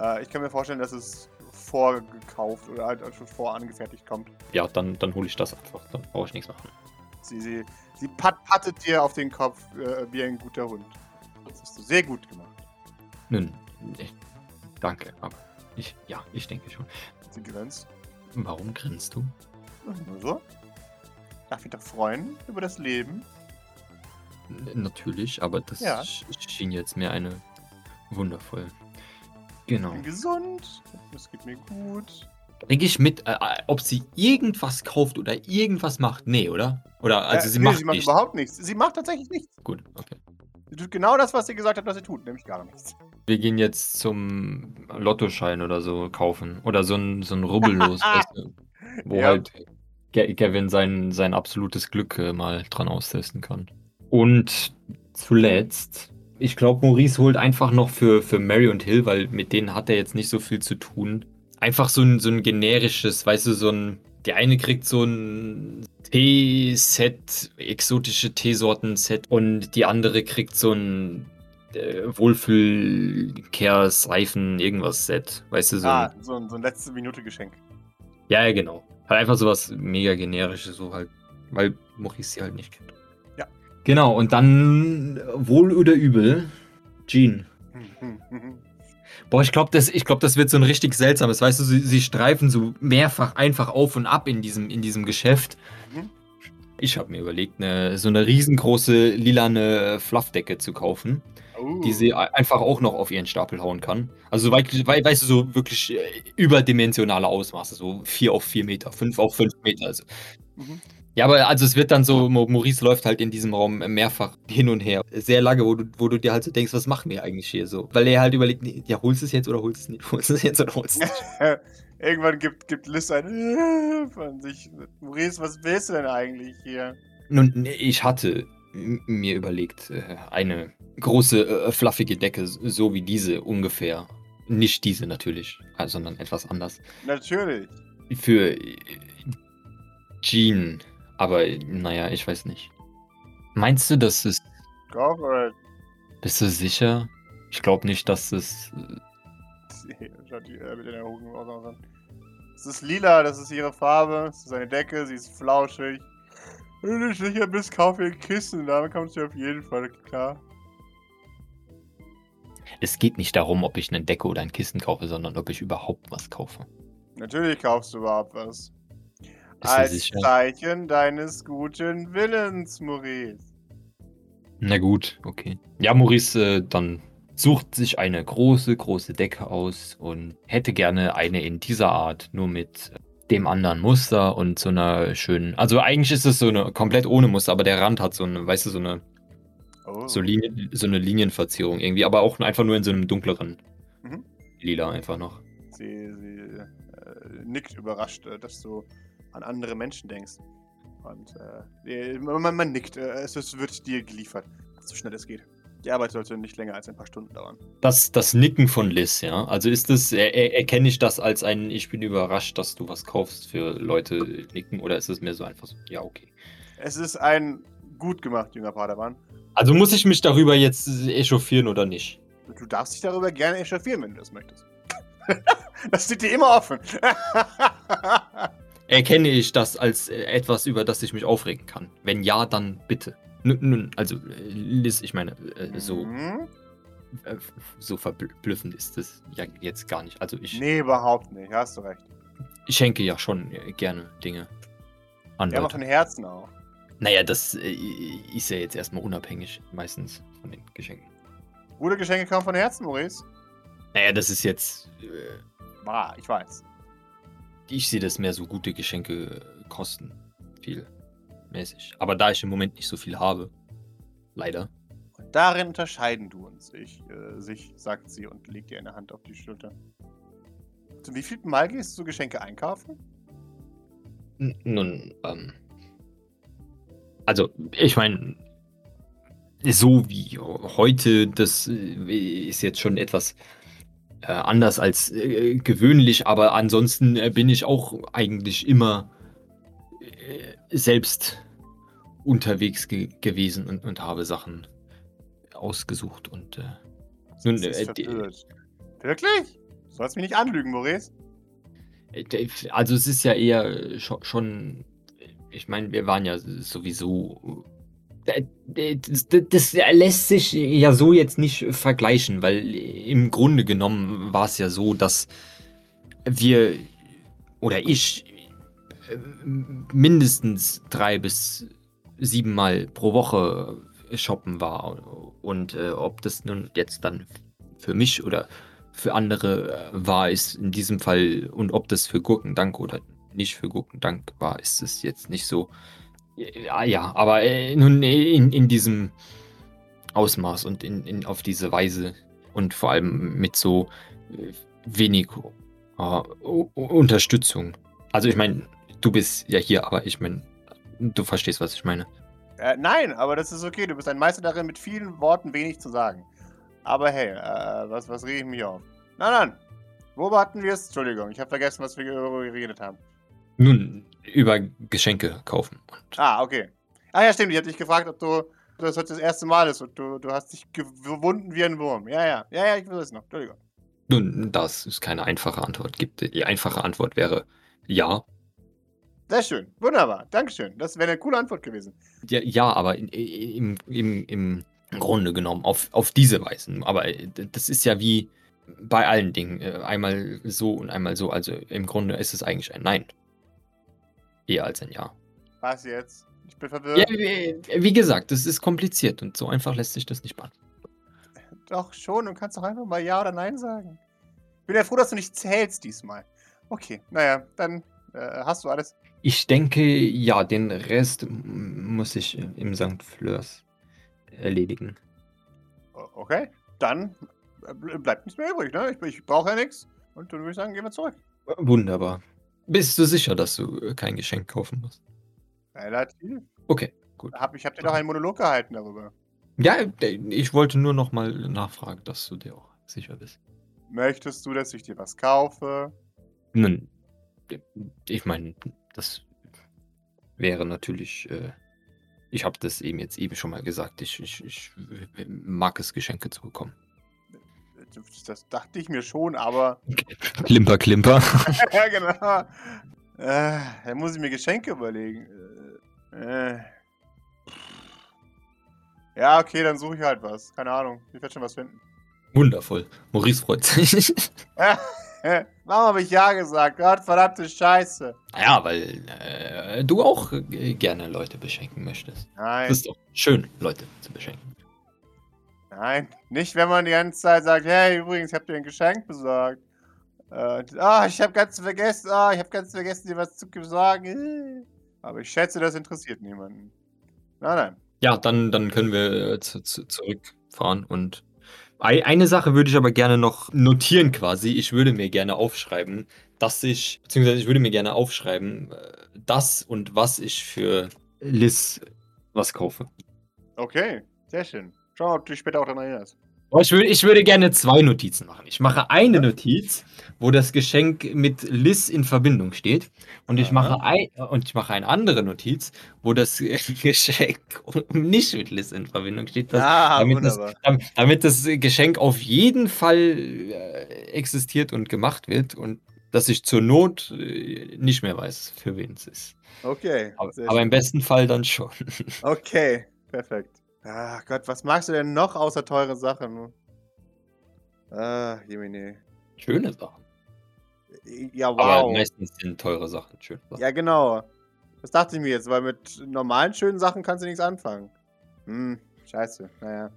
[SPEAKER 2] Äh, ich kann mir vorstellen, dass es vorgekauft oder halt schon vorangefertigt kommt.
[SPEAKER 3] Ja, dann, dann hole ich das einfach. Dann brauche ich nichts machen.
[SPEAKER 2] Sie, sie, sie pat, pattet dir auf den Kopf äh, wie ein guter Hund. Das hast du sehr gut gemacht.
[SPEAKER 3] Nun, ich, danke, aber ich, ja, ich denke schon.
[SPEAKER 2] Sie grinst.
[SPEAKER 3] Warum grinst du?
[SPEAKER 2] Nur so. Darf ich doch freuen über das Leben?
[SPEAKER 3] N- Natürlich, aber das
[SPEAKER 2] Ja.
[SPEAKER 3] sch- schien jetzt mir eine wundervoll.
[SPEAKER 2] Ich
[SPEAKER 3] Genau.
[SPEAKER 2] bin gesund. Es geht mir gut.
[SPEAKER 3] Denke ich mit, äh, äh, ob sie irgendwas kauft oder irgendwas macht? Nee, oder? Oder also
[SPEAKER 2] Äh,
[SPEAKER 3] sie
[SPEAKER 2] nee,
[SPEAKER 3] macht
[SPEAKER 2] sie macht
[SPEAKER 3] nichts.
[SPEAKER 2] überhaupt nichts. Sie macht tatsächlich nichts.
[SPEAKER 3] Gut, okay.
[SPEAKER 2] Sie tut genau das, was sie gesagt hat, was sie tut, nämlich gar nichts.
[SPEAKER 3] Wir gehen jetzt zum Lottoschein oder so kaufen. Oder so ein, so ein Rubbellos, weißt du, wo
[SPEAKER 2] Ja.
[SPEAKER 3] halt Gavin sein, sein absolutes Glück äh, mal dran austesten kann. Und zuletzt, ich glaube, Maurice holt einfach noch für, für Mary und Hill, weil mit denen hat er jetzt nicht so viel zu tun. Einfach so ein, so ein generisches, weißt du, so ein. Der eine kriegt so ein Tee-Set, exotische Teesorten-Set und die andere kriegt so ein äh, Wohlfühl-Care-Seifen, irgendwas Set. Weißt du, so
[SPEAKER 2] ah,
[SPEAKER 3] ein,
[SPEAKER 2] so ein, so ein letzte Minute Geschenk.
[SPEAKER 3] Ja, ja, genau. Halt einfach sowas mega generisches, so halt, weil Maurice sie halt nicht kennt. Genau, und dann wohl oder übel, Jean. Boah, ich glaube, das, ich glaub, das wird so ein richtig seltsames. Weißt du, sie, sie streifen so mehrfach einfach auf und ab in diesem, in diesem Geschäft.
[SPEAKER 2] Mhm.
[SPEAKER 3] Ich habe mir überlegt, eine, so eine riesengroße lilane Fluffdecke zu kaufen,
[SPEAKER 2] Oh.
[SPEAKER 3] die sie ei- einfach auch noch auf ihren Stapel hauen kann. Also, so weit, wei- weißt du, so wirklich äh, überdimensionale Ausmaße, so 4 auf 4 Meter, 5 auf 5 Meter. Also.
[SPEAKER 2] Mhm.
[SPEAKER 3] Ja, aber also es wird dann so, Maurice läuft halt in diesem Raum mehrfach hin und her. Sehr lange, wo du, wo du dir halt so denkst, was machen wir eigentlich hier so? Weil er halt überlegt, nee, ja, holst du es jetzt oder holst du es nicht? Holst du es jetzt oder holst du es nicht?
[SPEAKER 2] Irgendwann gibt, gibt Liz ein äh, von sich. Maurice, was willst du denn eigentlich hier?
[SPEAKER 3] Nun, ich hatte mir überlegt, äh, eine große, äh, fluffige Decke, so wie diese ungefähr. Nicht diese natürlich, äh, sondern etwas anders.
[SPEAKER 2] Natürlich.
[SPEAKER 3] Für äh, Jean. Aber naja, ich weiß nicht. Meinst du, dass es.
[SPEAKER 2] Go for it.
[SPEAKER 3] Bist du sicher? Ich glaube nicht, dass es. äh.
[SPEAKER 2] Es ist lila, das ist ihre Farbe. Es ist eine Decke, sie ist flauschig. Wenn du nicht sicher bist, kauf ihr ein Kissen. Damit kommst du auf jeden Fall klar.
[SPEAKER 3] Es geht nicht darum, ob ich eine Decke oder ein Kissen kaufe, sondern ob ich überhaupt was kaufe.
[SPEAKER 2] Natürlich kaufst du überhaupt was. Als? Zeichen deines guten Willens, Maurice.
[SPEAKER 3] Na gut, okay. Ja, Maurice äh, dann sucht sich eine große, große Decke aus und hätte gerne eine in dieser Art, nur mit äh, dem anderen Muster und so einer schönen. Also eigentlich ist es so eine komplett ohne Muster, aber der Rand hat so eine, weißt du, so eine,
[SPEAKER 2] Oh.
[SPEAKER 3] so, Linien, so eine Linienverzierung irgendwie, aber auch einfach nur in so einem dunkleren
[SPEAKER 2] Mhm.
[SPEAKER 3] Lila einfach noch.
[SPEAKER 2] Sie, sie äh, nickt überrascht, äh, dass du an andere Menschen denkst. Und äh, man, man nickt, äh, es, es wird dir geliefert, so schnell es geht. Die Arbeit sollte nicht länger als ein paar Stunden dauern.
[SPEAKER 3] Das, das Nicken von Liz, ja. Also ist das, er, er, erkenne ich das als ein, ich bin überrascht, dass du was kaufst für Leute nicken oder ist es mir so einfach so, ja, okay.
[SPEAKER 2] Es ist ein gut gemacht, junger Padawan.
[SPEAKER 3] Also muss ich mich darüber jetzt echauffieren oder nicht?
[SPEAKER 2] Du darfst dich darüber gerne echauffieren, wenn du das möchtest. das steht dir immer offen.
[SPEAKER 3] Erkenne ich das als äh, etwas, über das ich mich aufregen kann? Wenn ja, dann bitte. Nun, also, äh, Liz, ich meine, äh, so,
[SPEAKER 2] Mhm.
[SPEAKER 3] so verblüffend ist es ja jetzt gar nicht. Also ich,
[SPEAKER 2] Nee, überhaupt nicht. Hast du recht.
[SPEAKER 3] ich schenke ja schon gerne Dinge an
[SPEAKER 2] Ja, aber von Herzen auch.
[SPEAKER 3] Naja, das ist ja jetzt erstmal unabhängig, meistens von den Geschenken.
[SPEAKER 2] Gute Geschenke kommen von Herzen, Maurice.
[SPEAKER 3] Naja, das ist jetzt, äh,
[SPEAKER 2] Ah, ich weiß.
[SPEAKER 3] Ich sehe das mehr so gute Geschenke äh, kosten viel mäßig. Aber da ich im Moment nicht so viel habe, leider.
[SPEAKER 2] Und darin unterscheiden du uns. Ich, äh, sich, sagt sie und legt ihr eine Hand auf die Schulter. Zum wievielten Mal gehst du Geschenke einkaufen?
[SPEAKER 3] N- Nun, ähm. Also, ich meine, so wie heute, das äh, ist jetzt schon etwas äh, anders als äh, gewöhnlich, aber ansonsten äh, bin ich auch eigentlich immer äh, selbst unterwegs ge gewesen und, und habe Sachen ausgesucht und äh, Nun.
[SPEAKER 2] Wirklich? Du sollst mich nicht anlügen, Maurice.
[SPEAKER 3] Also es ist ja eher scho- schon, ich meine, wir waren ja sowieso. Äh, Das, lässt sich ja so jetzt nicht vergleichen, weil im Grunde genommen war es ja so, dass wir oder ich äh, mindestens drei bis sieben Mal pro Woche shoppen war. Und äh, ob das nun jetzt dann für mich oder für andere äh, war, ist in diesem Fall, und ob das für Gurkendank oder nicht für Gurkendank war, ist es jetzt nicht so. Ja, ja aber äh, nun in, in diesem Ausmaß und in, in, auf diese Weise und vor allem mit so äh, wenig äh, U- U- Unterstützung. Also ich meine, du bist ja hier, aber ich meine, du verstehst, was ich meine.
[SPEAKER 2] Äh, nein, aber das ist okay. Du bist ein Meister darin, mit vielen Worten wenig zu sagen. Aber hey, äh, was, was rege ich mich auf? Nein, nein. Wo hatten wir es? Entschuldigung, ich habe vergessen, was wir geredet haben.
[SPEAKER 3] Nun, über Geschenke kaufen. Und
[SPEAKER 2] Ah, okay. Ah ja, stimmt. Ich habe dich gefragt, ob du das heute das erste Mal ist und du, du hast dich gewunden wie ein Wurm. Ja, ja. Ja, ja, ich weiß es noch. Entschuldigung.
[SPEAKER 3] nun, das ist keine einfache Antwort gibt. Die einfache Antwort wäre ja.
[SPEAKER 2] Sehr schön. Wunderbar. Dankeschön. Das wäre eine coole Antwort gewesen.
[SPEAKER 3] Ja, ja aber im, im, im Grunde genommen auf, auf diese Weise. Aber äh, das ist ja wie bei allen Dingen. äh, Einmal so und einmal so. Also im Grunde ist es eigentlich ein Nein. Eher als ein Ja.
[SPEAKER 2] Was jetzt? Ich bin verwirrt.
[SPEAKER 3] Ja, wie, wie gesagt, das ist kompliziert und so einfach lässt sich das nicht beantworten.
[SPEAKER 2] Doch schon, du kannst doch einfach mal Ja oder Nein sagen. Bin ja froh, dass du nicht zählst diesmal. Okay, naja, dann äh, hast du alles.
[SPEAKER 3] Ich denke, ja, den Rest muss ich im St. Fleurs erledigen.
[SPEAKER 2] Okay, dann äh, ble- bleibt nichts mehr übrig, ne? Ich, ich brauche ja nichts. Und dann würde ich sagen, gehen wir zurück.
[SPEAKER 3] Wunderbar. Bist du sicher, dass du äh, kein Geschenk kaufen musst?
[SPEAKER 2] Relativ.
[SPEAKER 3] Okay, gut.
[SPEAKER 2] Hab, ich habe dir doch einen Monolog gehalten darüber.
[SPEAKER 3] Ja, äh, ich wollte nur noch mal nachfragen, dass du dir auch sicher bist.
[SPEAKER 2] Möchtest du, dass ich dir was kaufe?
[SPEAKER 3] Nun, ich meine, das wäre natürlich. Äh, ich habe das eben jetzt eben schon mal gesagt. Ich, ich, ich mag es, Geschenke zu bekommen.
[SPEAKER 2] Das dachte ich mir schon, aber.
[SPEAKER 3] Klimper, klimper.
[SPEAKER 2] ja, genau. Äh, dann muss ich mir Geschenke überlegen. Äh, äh. Ja, okay, dann suche ich halt was. Keine Ahnung. Ich werde schon was finden.
[SPEAKER 3] Wundervoll. Maurice freut sich.
[SPEAKER 2] Warum habe ich Ja gesagt? Gott, verdammte Scheiße.
[SPEAKER 3] ja, weil äh, du auch äh, gerne Leute beschenken möchtest.
[SPEAKER 2] Nein,
[SPEAKER 3] Es ist doch schön, Leute zu beschenken.
[SPEAKER 2] Nein. Nicht, wenn man die ganze Zeit sagt, hey, übrigens, ich habe dir ein Geschenk besorgt. Äh, ah, ich habe ganz vergessen, ah, ich habe ganz vergessen, dir was zu sagen. Aber ich schätze, das interessiert niemanden. Nein, nein.
[SPEAKER 3] Ja, dann, dann können wir äh, zu, zu, zurückfahren und Ei- eine Sache würde ich aber gerne noch notieren quasi. Ich würde mir gerne aufschreiben, dass ich, beziehungsweise ich würde mir gerne aufschreiben, äh, das und was ich für Liz was kaufe.
[SPEAKER 2] Okay, sehr schön. Schau ob du dich später auch daran erinnerst.
[SPEAKER 3] Ich, würde, ich würde gerne zwei Notizen machen. Ich mache eine Notiz, wo das Geschenk mit Liz in Verbindung steht. Und ich, mache, ein, und ich mache eine andere Notiz, wo das Geschenk nicht mit Liz in Verbindung steht. Das,
[SPEAKER 2] Ah,
[SPEAKER 3] damit, das,
[SPEAKER 2] wunderbar.
[SPEAKER 3] dam- damit das Geschenk auf jeden Fall äh, existiert und gemacht wird und dass ich zur Not äh, nicht mehr weiß, für wen es ist.
[SPEAKER 2] Okay.
[SPEAKER 3] Aber, aber im besten Fall dann schon.
[SPEAKER 2] Okay, perfekt. Ach Gott, was magst du denn noch außer teure Sachen? Ah, Jemine.
[SPEAKER 3] Schöne Sachen.
[SPEAKER 2] Ja,
[SPEAKER 3] Aber
[SPEAKER 2] wow.
[SPEAKER 3] meistens sind teure Sachen schön.
[SPEAKER 2] Ja, genau. Das dachte ich mir jetzt, weil mit normalen schönen Sachen kannst du nichts anfangen. Hm, scheiße. Naja.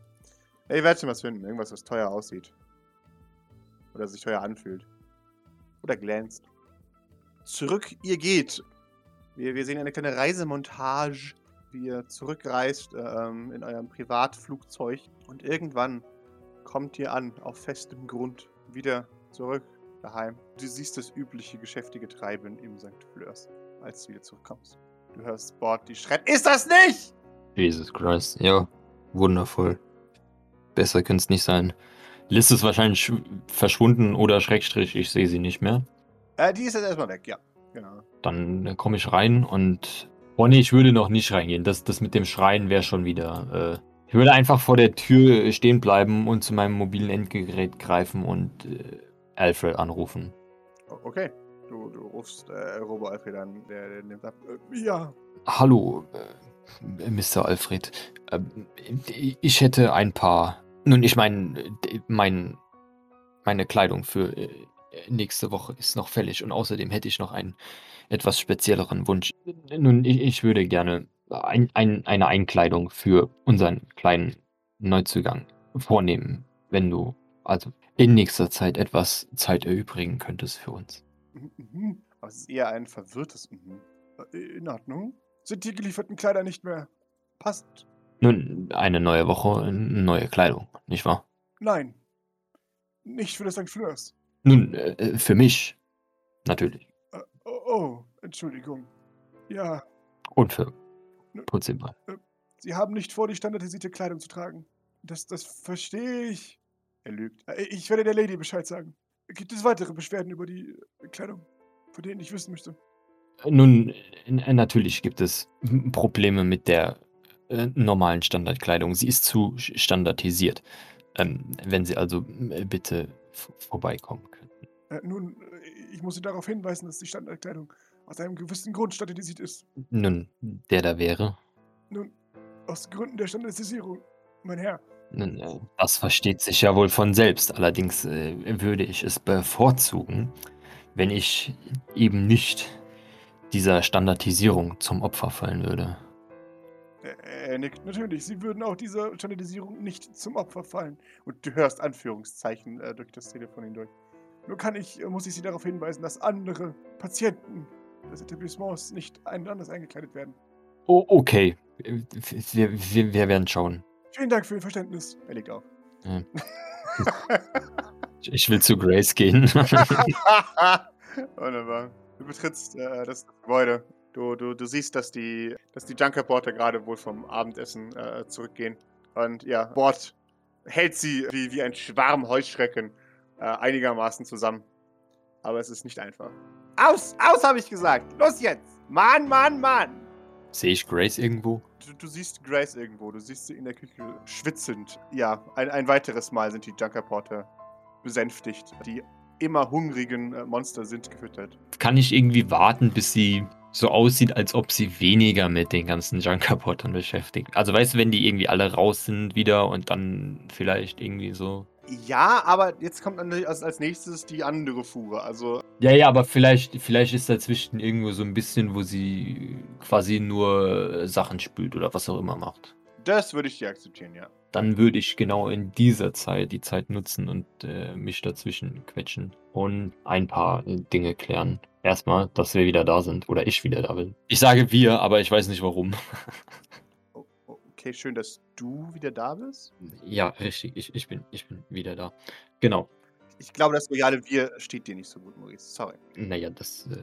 [SPEAKER 2] Ich werde schon was finden. Irgendwas, was teuer aussieht. Oder sich teuer anfühlt. Oder glänzt. Zurück ihr geht. Wir, wir sehen eine kleine Reisemontage, wie ihr zurückreist ähm, in eurem Privatflugzeug. Und irgendwann kommt ihr an, auf festem Grund, wieder zurück daheim. Du siehst das übliche geschäftige Treiben im St. Fleurs, als du wieder zurückkommst. Du hörst Bord, die schreit, ist das nicht?
[SPEAKER 3] Jesus Christ, ja, wundervoll. Besser könnte es nicht sein. Liz ist wahrscheinlich sch- verschwunden oder Schrägstrich, ich sehe sie nicht mehr.
[SPEAKER 2] Äh, die ist jetzt erstmal weg, ja. Genau.
[SPEAKER 3] Dann äh, komme ich rein und. Oh nee, ich würde noch nicht reingehen. Das, das mit dem Schreien wäre schon wieder. Äh, ich würde einfach vor der Tür stehen bleiben und zu meinem mobilen Endgerät greifen und äh, Alfred anrufen.
[SPEAKER 2] Okay. Du, du rufst äh, Robo Alfred an, der, der nimmt ab. Äh, ja.
[SPEAKER 3] Hallo, äh, Mr. Alfred. Ähm, ich hätte ein paar. Nun, ich meine, mein, meine Kleidung für äh, nächste Woche ist noch fällig und außerdem hätte ich noch einen etwas spezielleren Wunsch. Nun, ich, ich würde gerne ein, ein, eine Einkleidung für unseren kleinen Neuzugang vornehmen, wenn du also in nächster Zeit etwas Zeit erübrigen könntest für uns.
[SPEAKER 2] Mhm, Mhm. Aber es ist eher ein verwirrtes Mhm. Äh, In Ordnung. Sind die gelieferten Kleider nicht mehr passend?
[SPEAKER 3] Nun, eine neue Woche, neue Kleidung, nicht wahr?
[SPEAKER 2] Nein. Nicht für das St. Fleurs.
[SPEAKER 3] Nun, äh, für mich natürlich.
[SPEAKER 2] Äh, oh, oh, Entschuldigung. Ja,
[SPEAKER 3] Und für Putzimball.
[SPEAKER 2] Sie haben nicht vor, die standardisierte Kleidung zu tragen. Das, das verstehe ich. Er lügt. Äh, Ich werde der Lady Bescheid sagen. Gibt es weitere Beschwerden über die äh, Kleidung, von denen ich wissen möchte?
[SPEAKER 3] Nun, äh, natürlich gibt es Probleme mit der äh, normalen Standardkleidung. Sie ist zu standardisiert. Ähm, wenn Sie also äh, bitte vorbeikommen könnten.
[SPEAKER 2] Äh, nun, äh, ich muss Sie darauf hinweisen, dass die Standardkleidung aus einem gewissen Grund standardisiert ist.
[SPEAKER 3] Nun, der da wäre.
[SPEAKER 2] Nun, aus Gründen der Standardisierung, mein Herr.
[SPEAKER 3] Nun, äh, das versteht sich ja wohl von selbst. Allerdings äh, würde ich es bevorzugen, wenn ich eben nicht dieser Standardisierung zum Opfer fallen würde.
[SPEAKER 2] Er, nickt. Natürlich, Sie würden auch dieser Standardisierung nicht zum Opfer fallen. Und du hörst Anführungszeichen äh, durch das Telefon hindurch. Nur kann ich, äh, muss ich Sie darauf hinweisen, dass andere Patienten des Etablissements nicht ein anders eingekleidet werden.
[SPEAKER 3] Oh, okay. Wir, wir, wir werden schauen.
[SPEAKER 2] Vielen Dank für Ihr Verständnis. Er legt auf.
[SPEAKER 3] Ja. Ich will zu Grace gehen.
[SPEAKER 2] Wunderbar. Du betrittst äh, das Gebäude. Du, du, du siehst, dass die, dass die Junkerporter gerade wohl vom Abendessen äh, zurückgehen. Und ja, Bord hält sie wie, wie ein Schwarm Heuschrecken äh, einigermaßen zusammen. Aber es ist nicht einfach. Aus! Aus, habe ich gesagt! Los jetzt! Mann, Mann, Mann!
[SPEAKER 3] Sehe ich Grace irgendwo?
[SPEAKER 2] Du, du, siehst Grace irgendwo. Du siehst sie in der Küche schwitzend. Ja, ein, ein weiteres Mal sind die Junkerporter besänftigt. Die immer hungrigen äh, Monster sind gefüttert.
[SPEAKER 3] Kann ich irgendwie warten, bis sie so aussieht, als ob sie weniger mit den ganzen Junkerportern beschäftigt? Also weißt du, wenn die irgendwie alle raus sind wieder und dann vielleicht irgendwie so
[SPEAKER 2] ja, aber jetzt kommt als, als nächstes die andere Fuhre. Also.
[SPEAKER 3] Ja, ja, aber vielleicht, vielleicht ist dazwischen irgendwo so ein bisschen, wo sie quasi nur Sachen spült oder was auch immer macht.
[SPEAKER 2] Das würde ich dir akzeptieren, ja.
[SPEAKER 3] Dann würde ich genau in dieser Zeit die Zeit nutzen und äh, mich dazwischen quetschen und ein paar Dinge klären. Erstmal, dass wir wieder da sind oder ich wieder da bin. Ich sage wir, aber ich weiß nicht warum.
[SPEAKER 2] Okay, schön, dass du wieder da bist.
[SPEAKER 3] Ja, richtig. Ich, ich, bin, ich bin wieder da. Genau.
[SPEAKER 2] Ich glaube, das royale Wir steht dir nicht so gut, Maurice. Sorry.
[SPEAKER 3] Naja, das. Äh,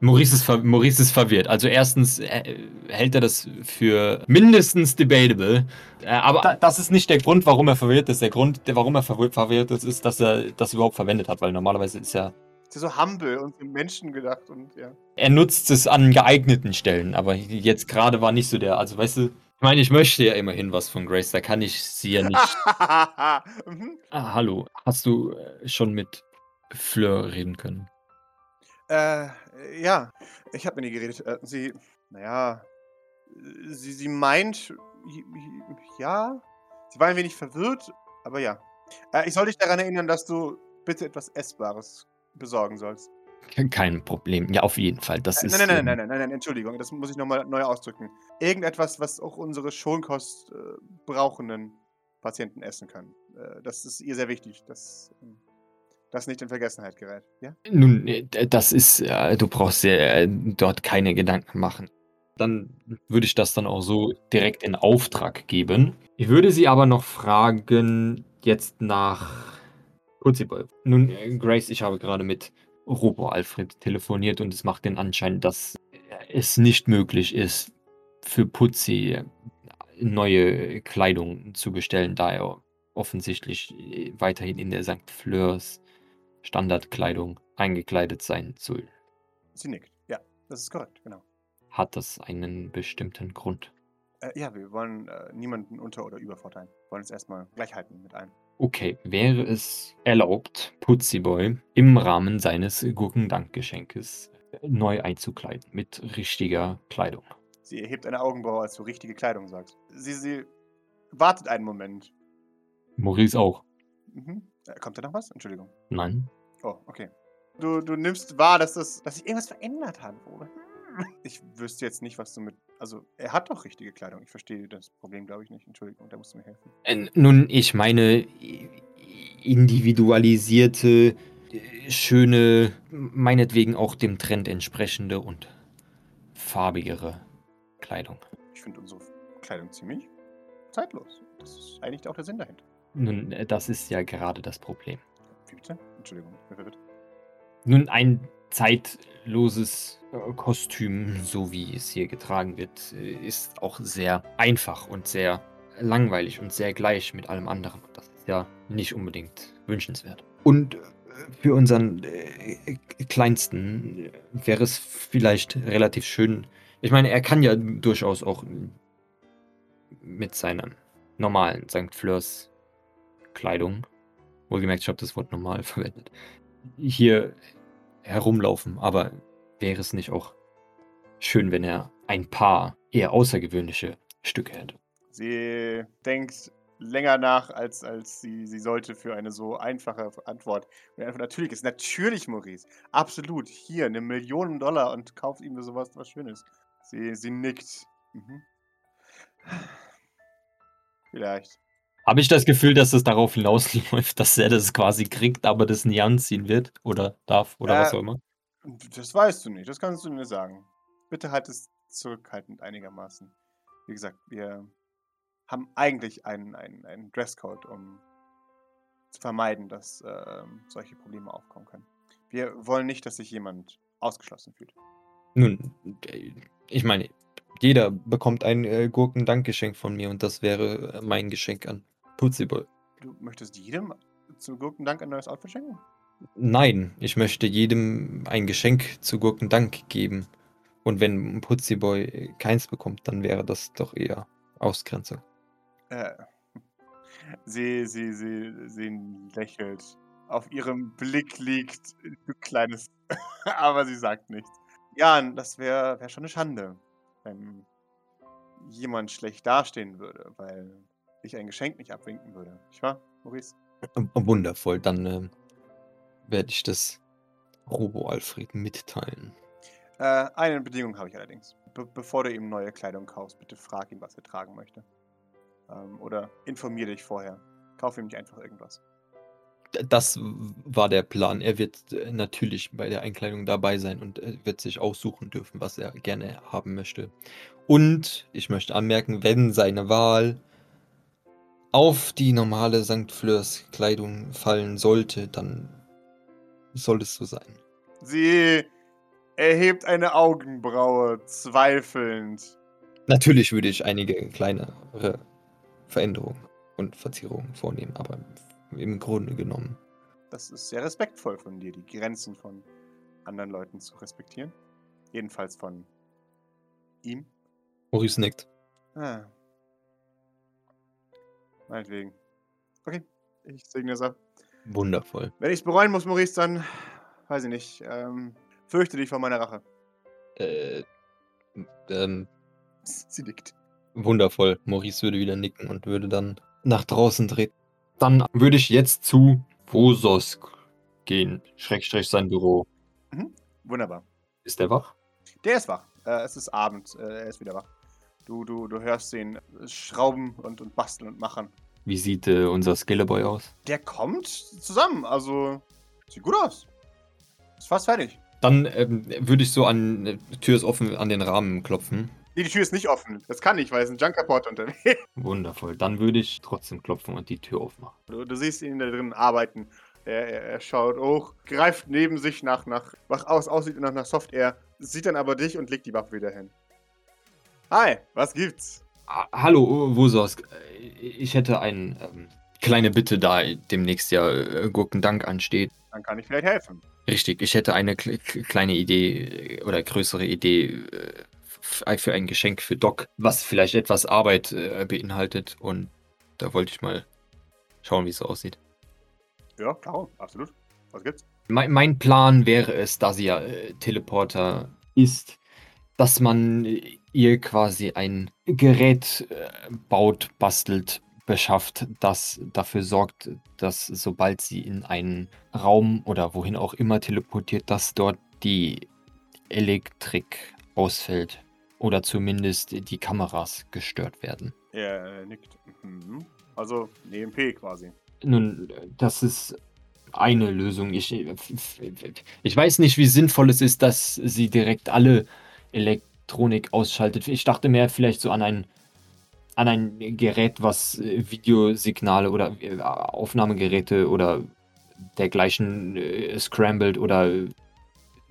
[SPEAKER 3] Maurice, ist Maurice ist verwirrt. Also, erstens äh, hält er das für mindestens debatable. Äh, aber da, das ist nicht der Grund, warum er verwirrt ist. Der Grund, der, warum er verwirrt ist, ist, dass er das überhaupt verwendet hat, weil normalerweise ist er
[SPEAKER 2] ist ja so humble und für Menschen gedacht und ja.
[SPEAKER 3] Er nutzt es an geeigneten Stellen, aber jetzt gerade war nicht so der. Also, weißt du, ich meine, ich möchte ja immerhin was von Grace, da kann ich sie ja nicht. mhm. ah, hallo, hast du äh, schon mit Fleur reden können?
[SPEAKER 2] Äh, ja, ich habe mit ihr geredet. Äh, sie, naja, sie, sie meint, ja, sie war ein wenig verwirrt, aber ja. Äh, ich soll dich daran erinnern, dass du bitte etwas Essbares besorgen sollst.
[SPEAKER 3] Kein Problem. Ja, auf jeden Fall. Das
[SPEAKER 2] nein,
[SPEAKER 3] ist.
[SPEAKER 2] Nein, nein, nein, nein, nein, nein, Entschuldigung. Das muss ich nochmal neu ausdrücken. Irgendetwas, was auch unsere Schonkost äh, brauchenden Patienten essen können. Äh, das ist ihr sehr wichtig, dass ähm, das nicht in Vergessenheit gerät. Ja?
[SPEAKER 3] Nun, äh, das ist. Äh, du brauchst dir dort keine Gedanken machen. Dann würde ich das dann auch so direkt in Auftrag geben. Ich würde sie aber noch fragen, jetzt nach Putziboy. Nun, Grace, ich habe gerade mit Robo Alfred telefoniert und es macht den Anschein, dass es nicht möglich ist, für Putzi neue Kleidung zu bestellen, da er offensichtlich weiterhin in der St. Fleurs Standardkleidung eingekleidet sein soll.
[SPEAKER 2] Sie nickt. Ja, das ist korrekt, genau.
[SPEAKER 3] Hat das einen bestimmten Grund?
[SPEAKER 2] Äh, ja, wir wollen äh, niemanden unter- oder übervorteilen. Wir wollen es erstmal gleich halten mit allen.
[SPEAKER 3] Okay, wäre es erlaubt, Putziboy im Rahmen seines Gurkendankgeschenkes neu einzukleiden, mit richtiger Kleidung?
[SPEAKER 2] Sie erhebt eine Augenbraue, als du richtige Kleidung sagst. Sie, sie wartet einen Moment.
[SPEAKER 3] Maurice auch.
[SPEAKER 2] Mhm. Äh, kommt da noch was? Entschuldigung.
[SPEAKER 3] Nein.
[SPEAKER 2] Oh, okay. Du, du nimmst wahr, dass, das, dass sich irgendwas verändert hat, oder? Ich wüsste jetzt nicht, was du mit. Also, er hat doch richtige Kleidung. Ich verstehe das Problem, glaube ich, nicht. Entschuldigung, da musst du mir helfen.
[SPEAKER 3] Äh, nun, ich meine individualisierte, schöne, meinetwegen auch dem Trend entsprechende und farbigere Kleidung.
[SPEAKER 2] Ich finde unsere Kleidung ziemlich zeitlos. Das ist eigentlich auch der Sinn dahinter.
[SPEAKER 3] Nun, äh, das ist ja gerade das Problem.
[SPEAKER 2] Wie bitte? Entschuldigung, wer wird?
[SPEAKER 3] Nun, ein zeitloses äh, Kostüm, so wie es hier getragen wird, äh, ist auch sehr einfach und sehr langweilig und sehr gleich mit allem anderen. Das ist ja nicht unbedingt wünschenswert. Und äh, für unseren äh, Kleinsten wäre es vielleicht relativ schön. Ich meine, er kann ja durchaus auch mit seiner normalen St. Fleurs Kleidung, wohlgemerkt, ich habe das Wort normal verwendet, hier herumlaufen, aber wäre es nicht auch schön, wenn er ein paar eher außergewöhnliche Stücke hätte?
[SPEAKER 2] Sie denkt länger nach, als, als sie, sie sollte für eine so einfache Antwort. Und einfach natürlich ist natürlich, Maurice. Absolut. Hier, eine Million Dollar und kauft ihm sowas was Schönes. Sie, sie nickt. Mhm. Vielleicht.
[SPEAKER 3] Habe ich das Gefühl, dass es darauf hinausläuft, dass er das quasi kriegt, aber das nie anziehen wird oder darf oder äh, was auch immer?
[SPEAKER 2] Das weißt du nicht, das kannst du mir sagen. Bitte halt es zurückhaltend einigermaßen. Wie gesagt, wir haben eigentlich einen, einen, einen Dresscode, um zu vermeiden, dass äh, solche Probleme aufkommen können. Wir wollen nicht, dass sich jemand ausgeschlossen fühlt.
[SPEAKER 3] Nun, äh, ich meine, jeder bekommt ein äh, Gurkendankgeschenk von mir und das wäre äh, mein Geschenk an Putziboy.
[SPEAKER 2] Du möchtest jedem zum Gurkendank ein neues Outfit schenken?
[SPEAKER 3] Nein, ich möchte jedem ein Geschenk zu Gurkendank geben. Und wenn Putziboy keins bekommt, dann wäre das doch eher Ausgrenzung.
[SPEAKER 2] Äh, sie, sie, sie, sie lächelt. Auf ihrem Blick liegt ein kleines, aber sie sagt nichts. Ja, das wäre wär schon eine Schande, wenn jemand schlecht dastehen würde, weil ich ein Geschenk nicht abwinken würde. Nicht wahr, Maurice?
[SPEAKER 3] Wundervoll, dann äh, werde ich das Robo-Alfred mitteilen.
[SPEAKER 2] Äh, eine Bedingung habe ich allerdings. Be bevor du ihm neue Kleidung kaufst, bitte frag ihn, was er tragen möchte. Ähm, oder informiere dich vorher. Kauf ihm nicht einfach irgendwas.
[SPEAKER 3] Das war der Plan. Er wird äh, natürlich bei der Einkleidung dabei sein und äh, wird sich aussuchen dürfen, was er gerne haben möchte. Und ich möchte anmerken, wenn seine Wahl auf die normale St. Fleurs Kleidung fallen sollte, dann soll es so sein.
[SPEAKER 2] Sie erhebt eine Augenbraue, zweifelnd.
[SPEAKER 3] Natürlich würde ich einige kleinere Veränderungen und Verzierungen vornehmen, aber im Grunde genommen.
[SPEAKER 2] Das ist sehr respektvoll von dir, die Grenzen von anderen Leuten zu respektieren. Jedenfalls von ihm.
[SPEAKER 3] Maurice nickt.
[SPEAKER 2] Ah. Meinetwegen. Okay, ich segne es ab.
[SPEAKER 3] Wundervoll.
[SPEAKER 2] Wenn ich es bereuen muss, Maurice, dann weiß ich nicht. Ähm, fürchte dich vor meiner Rache.
[SPEAKER 3] Äh, ähm,
[SPEAKER 2] Sie nickt.
[SPEAKER 3] wundervoll. Maurice würde wieder nicken und würde dann nach draußen treten. Dann würde ich jetzt zu Vososk gehen. Schrägstrich sein Büro.
[SPEAKER 2] Wunderbar.
[SPEAKER 3] Ist der wach?
[SPEAKER 2] Der ist wach. Äh, es ist Abend. Äh, er ist wieder wach. Du, du, du hörst ihn schrauben und, und basteln und machen.
[SPEAKER 3] Wie sieht äh, unser Skilleboy aus?
[SPEAKER 2] Der kommt zusammen. Also, sieht gut aus. Ist fast fertig.
[SPEAKER 3] Dann ähm, würde ich so an, äh, die Tür ist offen, an den Rahmen klopfen.
[SPEAKER 2] Nee, die Tür ist nicht offen. Das kann nicht, weil es ein Junkerport unterwegs
[SPEAKER 3] Wundervoll. Dann würde ich trotzdem klopfen und die Tür aufmachen.
[SPEAKER 2] Du, du siehst ihn da drin arbeiten. Er, er, er schaut hoch, greift neben sich nach, nach wach aus, aussieht nach, nach Software, sieht dann aber dich und legt die Waffe wieder hin. Hi, was gibt's?
[SPEAKER 3] Ah, hallo, Vososk. Äh, Ich hätte eine ähm, kleine Bitte, da demnächst ja äh, Gurkendank ansteht.
[SPEAKER 2] Dann kann ich vielleicht helfen.
[SPEAKER 3] Richtig, ich hätte eine kle- kle- kleine Idee äh, oder größere Idee äh, für ein Geschenk für Doc, was vielleicht etwas Arbeit äh, beinhaltet. Und da wollte ich mal schauen, wie es so aussieht.
[SPEAKER 2] Ja, klar, absolut. Was gibt's?
[SPEAKER 3] Mein, mein Plan wäre es, da sie ja Teleporter ist, dass man ihr quasi ein Gerät äh, baut, bastelt, beschafft, das dafür sorgt, dass sobald sie in einen Raum oder wohin auch immer teleportiert, dass dort die Elektrik ausfällt oder zumindest die Kameras gestört werden.
[SPEAKER 2] Er nickt. Mhm. Also, eine EMP quasi.
[SPEAKER 3] Nun, das ist eine Lösung. Ich, ich weiß nicht, wie sinnvoll es ist, dass sie direkt alle Elektronik ausschaltet. Ich dachte mehr vielleicht so an ein, an ein Gerät, was äh, Videosignale oder äh, Aufnahmegeräte oder dergleichen äh, scrambled oder äh,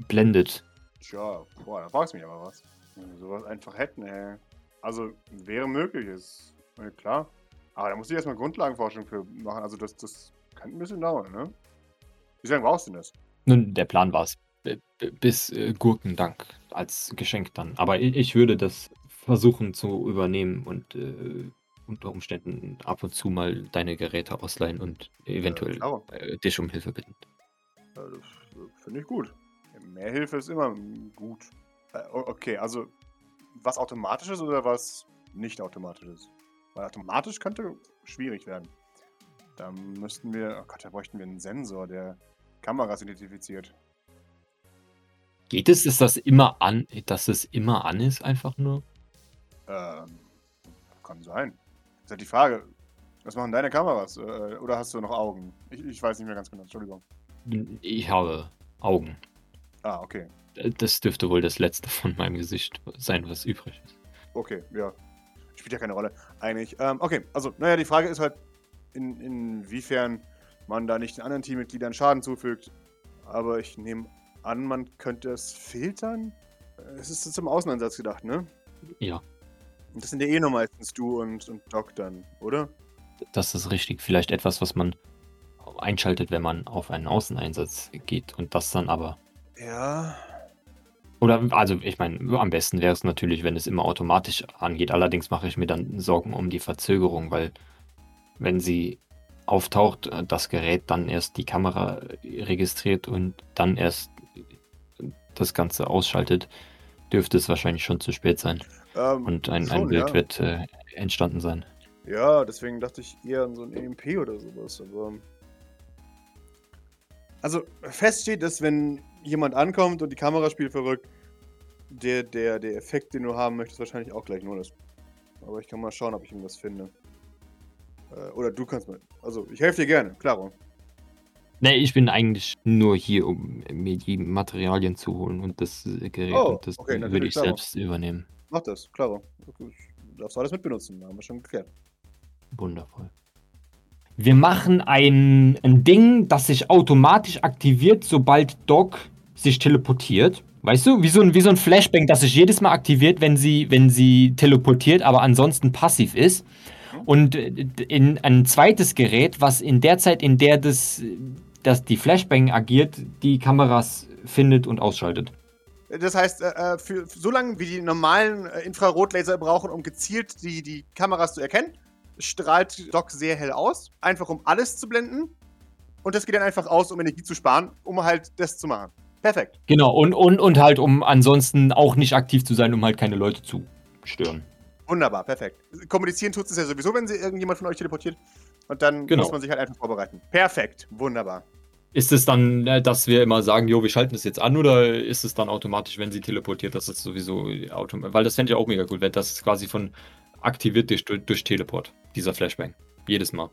[SPEAKER 3] blendet.
[SPEAKER 2] Tja, boah, da fragst du mich aber was. Wenn wir sowas einfach hätten, ey. Also, wäre möglich, ist ja, klar. Aber da muss ich erstmal Grundlagenforschung für machen. Also, das, das kann ein bisschen dauern, ne? Wie lange brauchst du denn das?
[SPEAKER 3] Nun, der Plan war es. b- b- Bis äh, Gurkendank als Geschenk dann. Aber ich, ich würde das versuchen zu übernehmen und äh, unter Umständen ab und zu mal deine Geräte ausleihen und eventuell äh, dich um Hilfe bitten.
[SPEAKER 2] Ja, das äh, finde ich gut. Mehr Hilfe ist immer mm, gut. Äh, okay, also was automatisches oder was nicht automatisches? Weil automatisch könnte schwierig werden. Da müssten wir, oh Gott, da bräuchten wir einen Sensor, der Kameras identifiziert.
[SPEAKER 3] Geht es, ist das immer an, dass es immer an ist, einfach nur?
[SPEAKER 2] Ähm, kann sein. Ist halt die Frage, was machen deine Kameras? Äh, oder hast du noch Augen? Ich, ich weiß nicht mehr ganz genau, Entschuldigung.
[SPEAKER 3] Ich habe Augen.
[SPEAKER 2] Ah, okay.
[SPEAKER 3] Das dürfte wohl das letzte von meinem Gesicht sein, was übrig ist.
[SPEAKER 2] Okay, ja. Spielt ja keine Rolle, eigentlich. Ähm, okay, also, naja, die Frage ist halt, in, inwiefern man da nicht den anderen Teammitgliedern Schaden zufügt. Aber ich nehme an, man könnte es filtern. Es ist zum Außeneinsatz gedacht, ne?
[SPEAKER 3] Ja.
[SPEAKER 2] Und das sind ja eh nur meistens du und, und Doc dann, oder?
[SPEAKER 3] Das ist richtig. Vielleicht etwas, was man einschaltet, wenn man auf einen Außeneinsatz geht und das dann aber.
[SPEAKER 2] Ja.
[SPEAKER 3] Oder, also ich meine, am besten wäre es natürlich, wenn es immer automatisch angeht. Allerdings mache ich mir dann Sorgen um die Verzögerung, weil wenn sie auftaucht, äh, das Gerät dann erst die Kamera registriert und dann erst das Ganze ausschaltet, dürfte es wahrscheinlich schon zu spät sein.
[SPEAKER 2] Ähm,
[SPEAKER 3] Und ein,
[SPEAKER 2] schon,
[SPEAKER 3] ein Bild
[SPEAKER 2] ja.
[SPEAKER 3] wird äh, entstanden sein.
[SPEAKER 2] Ja, deswegen dachte ich eher an so ein EMP oder sowas, aber. Also, fest steht, dass wenn jemand ankommt und die Kamera spielt verrückt, der, der, der Effekt, den du haben möchtest, wahrscheinlich auch gleich null ist. Aber ich kann mal schauen, ob ich ihm das finde. Äh, oder du kannst mal. Also, ich helfe dir gerne, klaro.
[SPEAKER 3] Nee, ich bin eigentlich nur hier, um mir die Materialien zu holen und das äh, Gerät
[SPEAKER 2] Oh,
[SPEAKER 3] und das
[SPEAKER 2] okay,
[SPEAKER 3] würde ich
[SPEAKER 2] klar.
[SPEAKER 3] selbst übernehmen.
[SPEAKER 2] Mach das, klaro. Du darfst alles mitbenutzen, haben wir schon geklärt.
[SPEAKER 3] Wundervoll. Wir machen ein, ein Ding, das sich automatisch aktiviert, sobald Doc sich teleportiert. Weißt du, wie so ein, wie so ein Flashbang, das sich jedes Mal aktiviert, wenn sie, wenn sie teleportiert, aber ansonsten passiv ist. Und äh, in ein zweites Gerät, was in der Zeit, in der das, das die Flashbang agiert, die Kameras findet und ausschaltet.
[SPEAKER 2] Das heißt, äh, äh, für, für so lange wie die normalen äh, Infrarotlaser brauchen, um gezielt die, die Kameras zu erkennen, strahlt Doc sehr hell aus, einfach um alles zu blenden. Und das geht dann einfach aus, um Energie zu sparen, um halt das zu machen. Perfekt.
[SPEAKER 3] Genau, und, und, und halt, um ansonsten auch nicht aktiv zu sein, um halt keine Leute zu stören.
[SPEAKER 2] Wunderbar, perfekt. Kommunizieren tut es ja sowieso, wenn sie irgendjemand von euch teleportiert. Und dann
[SPEAKER 3] Genau.
[SPEAKER 2] muss man sich halt einfach vorbereiten. Perfekt, wunderbar.
[SPEAKER 3] Ist es dann, äh, dass wir immer sagen, jo, wir schalten das jetzt an oder ist es dann automatisch, wenn sie teleportiert, dass es sowieso automatisch, weil das fände ich auch mega cool, wenn das quasi von aktiviert durch, durch Teleport, dieser Flashbang. Jedes Mal.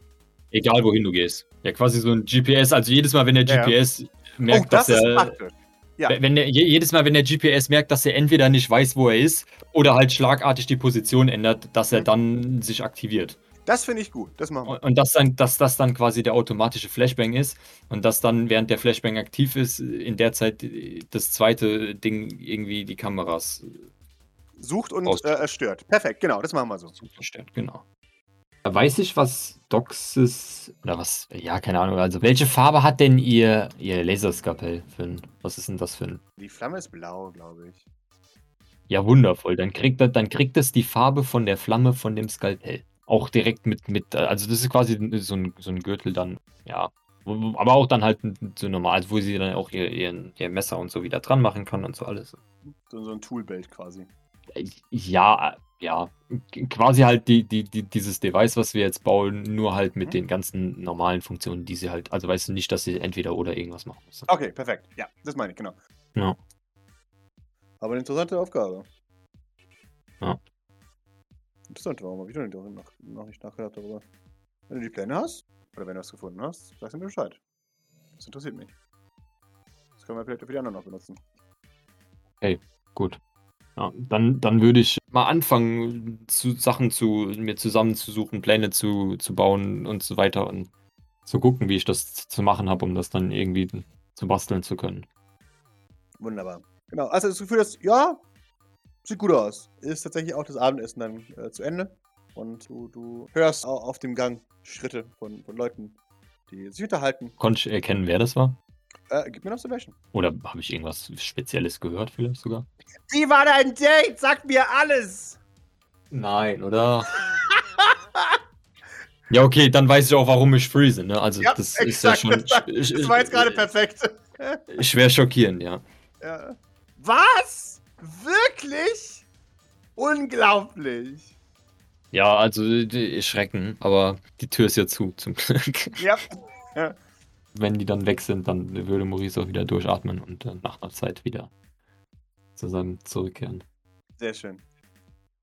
[SPEAKER 3] Egal wohin du gehst. Ja, quasi so ein GPS, also jedes Mal, wenn der
[SPEAKER 2] Ja, ja.
[SPEAKER 3] GPS merkt,
[SPEAKER 2] oh, das
[SPEAKER 3] dass er.
[SPEAKER 2] praktisch. Ja.
[SPEAKER 3] Wenn der, je- jedes Mal, wenn der GPS merkt, dass er entweder nicht weiß, wo er ist, oder halt schlagartig die Position ändert, dass er
[SPEAKER 2] Mhm.
[SPEAKER 3] dann sich aktiviert.
[SPEAKER 2] Das finde ich gut. Das machen wir.
[SPEAKER 3] Und und das dann, dass das dann quasi der automatische Flashbang ist und dass dann, während der Flashbang aktiv ist, in der Zeit das zweite Ding irgendwie die Kameras
[SPEAKER 2] Sucht und äh, stört. Perfekt, genau, das machen wir so.
[SPEAKER 3] so verstärkt, genau. Weiß ich, was Doxis oder was, ja, keine Ahnung, also welche Farbe hat denn ihr, ihr Laserskalpell für ein, was ist denn das für ein,
[SPEAKER 2] Die Flamme ist blau, glaube ich.
[SPEAKER 3] ja, wundervoll, dann kriegt, das- dann kriegt es die Farbe von der Flamme von dem Skalpell. Auch direkt mit, mit, also das ist quasi so ein, so ein Gürtel dann, ja, aber auch dann halt so normal, also wo sie dann auch ihr, ihren, ihr Messer und so wieder dran machen kann und so alles.
[SPEAKER 2] So, so ein Toolbelt quasi.
[SPEAKER 3] Ja, ja, quasi halt die, die, die, dieses Device, was wir jetzt bauen, nur halt mit
[SPEAKER 2] Mhm.
[SPEAKER 3] den ganzen normalen Funktionen, die sie halt, also weißt du nicht, dass sie entweder oder irgendwas machen muss.
[SPEAKER 2] Okay, perfekt. Ja, das meine ich, genau.
[SPEAKER 3] Ja.
[SPEAKER 2] Aber eine interessante Aufgabe.
[SPEAKER 3] Ja.
[SPEAKER 2] Interessant, warum habe ich noch nicht, noch, noch nicht nachgedacht darüber? Wenn du die Pläne hast, oder wenn du was gefunden hast, sag mir Bescheid. Das interessiert mich. Das können wir vielleicht für die anderen noch benutzen.
[SPEAKER 3] Gut. Ja, dann, dann würde ich mal anfangen, zu, Sachen zu mir zusammenzusuchen, Pläne zu, zu bauen und so weiter und zu gucken, wie ich das zu machen habe, um das dann irgendwie zu basteln zu können.
[SPEAKER 2] Wunderbar. Genau, also das Gefühl, dass, ja, sieht gut aus. Ist tatsächlich auch das Abendessen dann äh, zu Ende. Und du, du hörst au- auf dem Gang Schritte von, von Leuten, die sich unterhalten.
[SPEAKER 3] Konnte ich erkennen, wer das war?
[SPEAKER 2] Äh, gib mir eine Observation.
[SPEAKER 3] Oder habe ich irgendwas Spezielles gehört, vielleicht sogar?
[SPEAKER 2] Wie war dein Date? Sag mir alles!
[SPEAKER 3] Nein, oder? ja, okay, dann weiß ich auch, warum ich freeze, ne? Also,
[SPEAKER 2] Ja,
[SPEAKER 3] das ist ja
[SPEAKER 2] exakt,
[SPEAKER 3] schon
[SPEAKER 2] Das,
[SPEAKER 3] sch-
[SPEAKER 2] das war jetzt gerade
[SPEAKER 3] sch-
[SPEAKER 2] perfekt.
[SPEAKER 3] schwer schockierend, ja.
[SPEAKER 2] ja. Was? Wirklich? Unglaublich.
[SPEAKER 3] Ja, also die Schrecken, aber die Tür ist ja zu, zum Glück.
[SPEAKER 2] Ja.
[SPEAKER 3] Wenn die dann weg sind, dann würde Maurice auch wieder durchatmen und äh, nach einer Zeit wieder zusammen zurückkehren.
[SPEAKER 2] Sehr schön.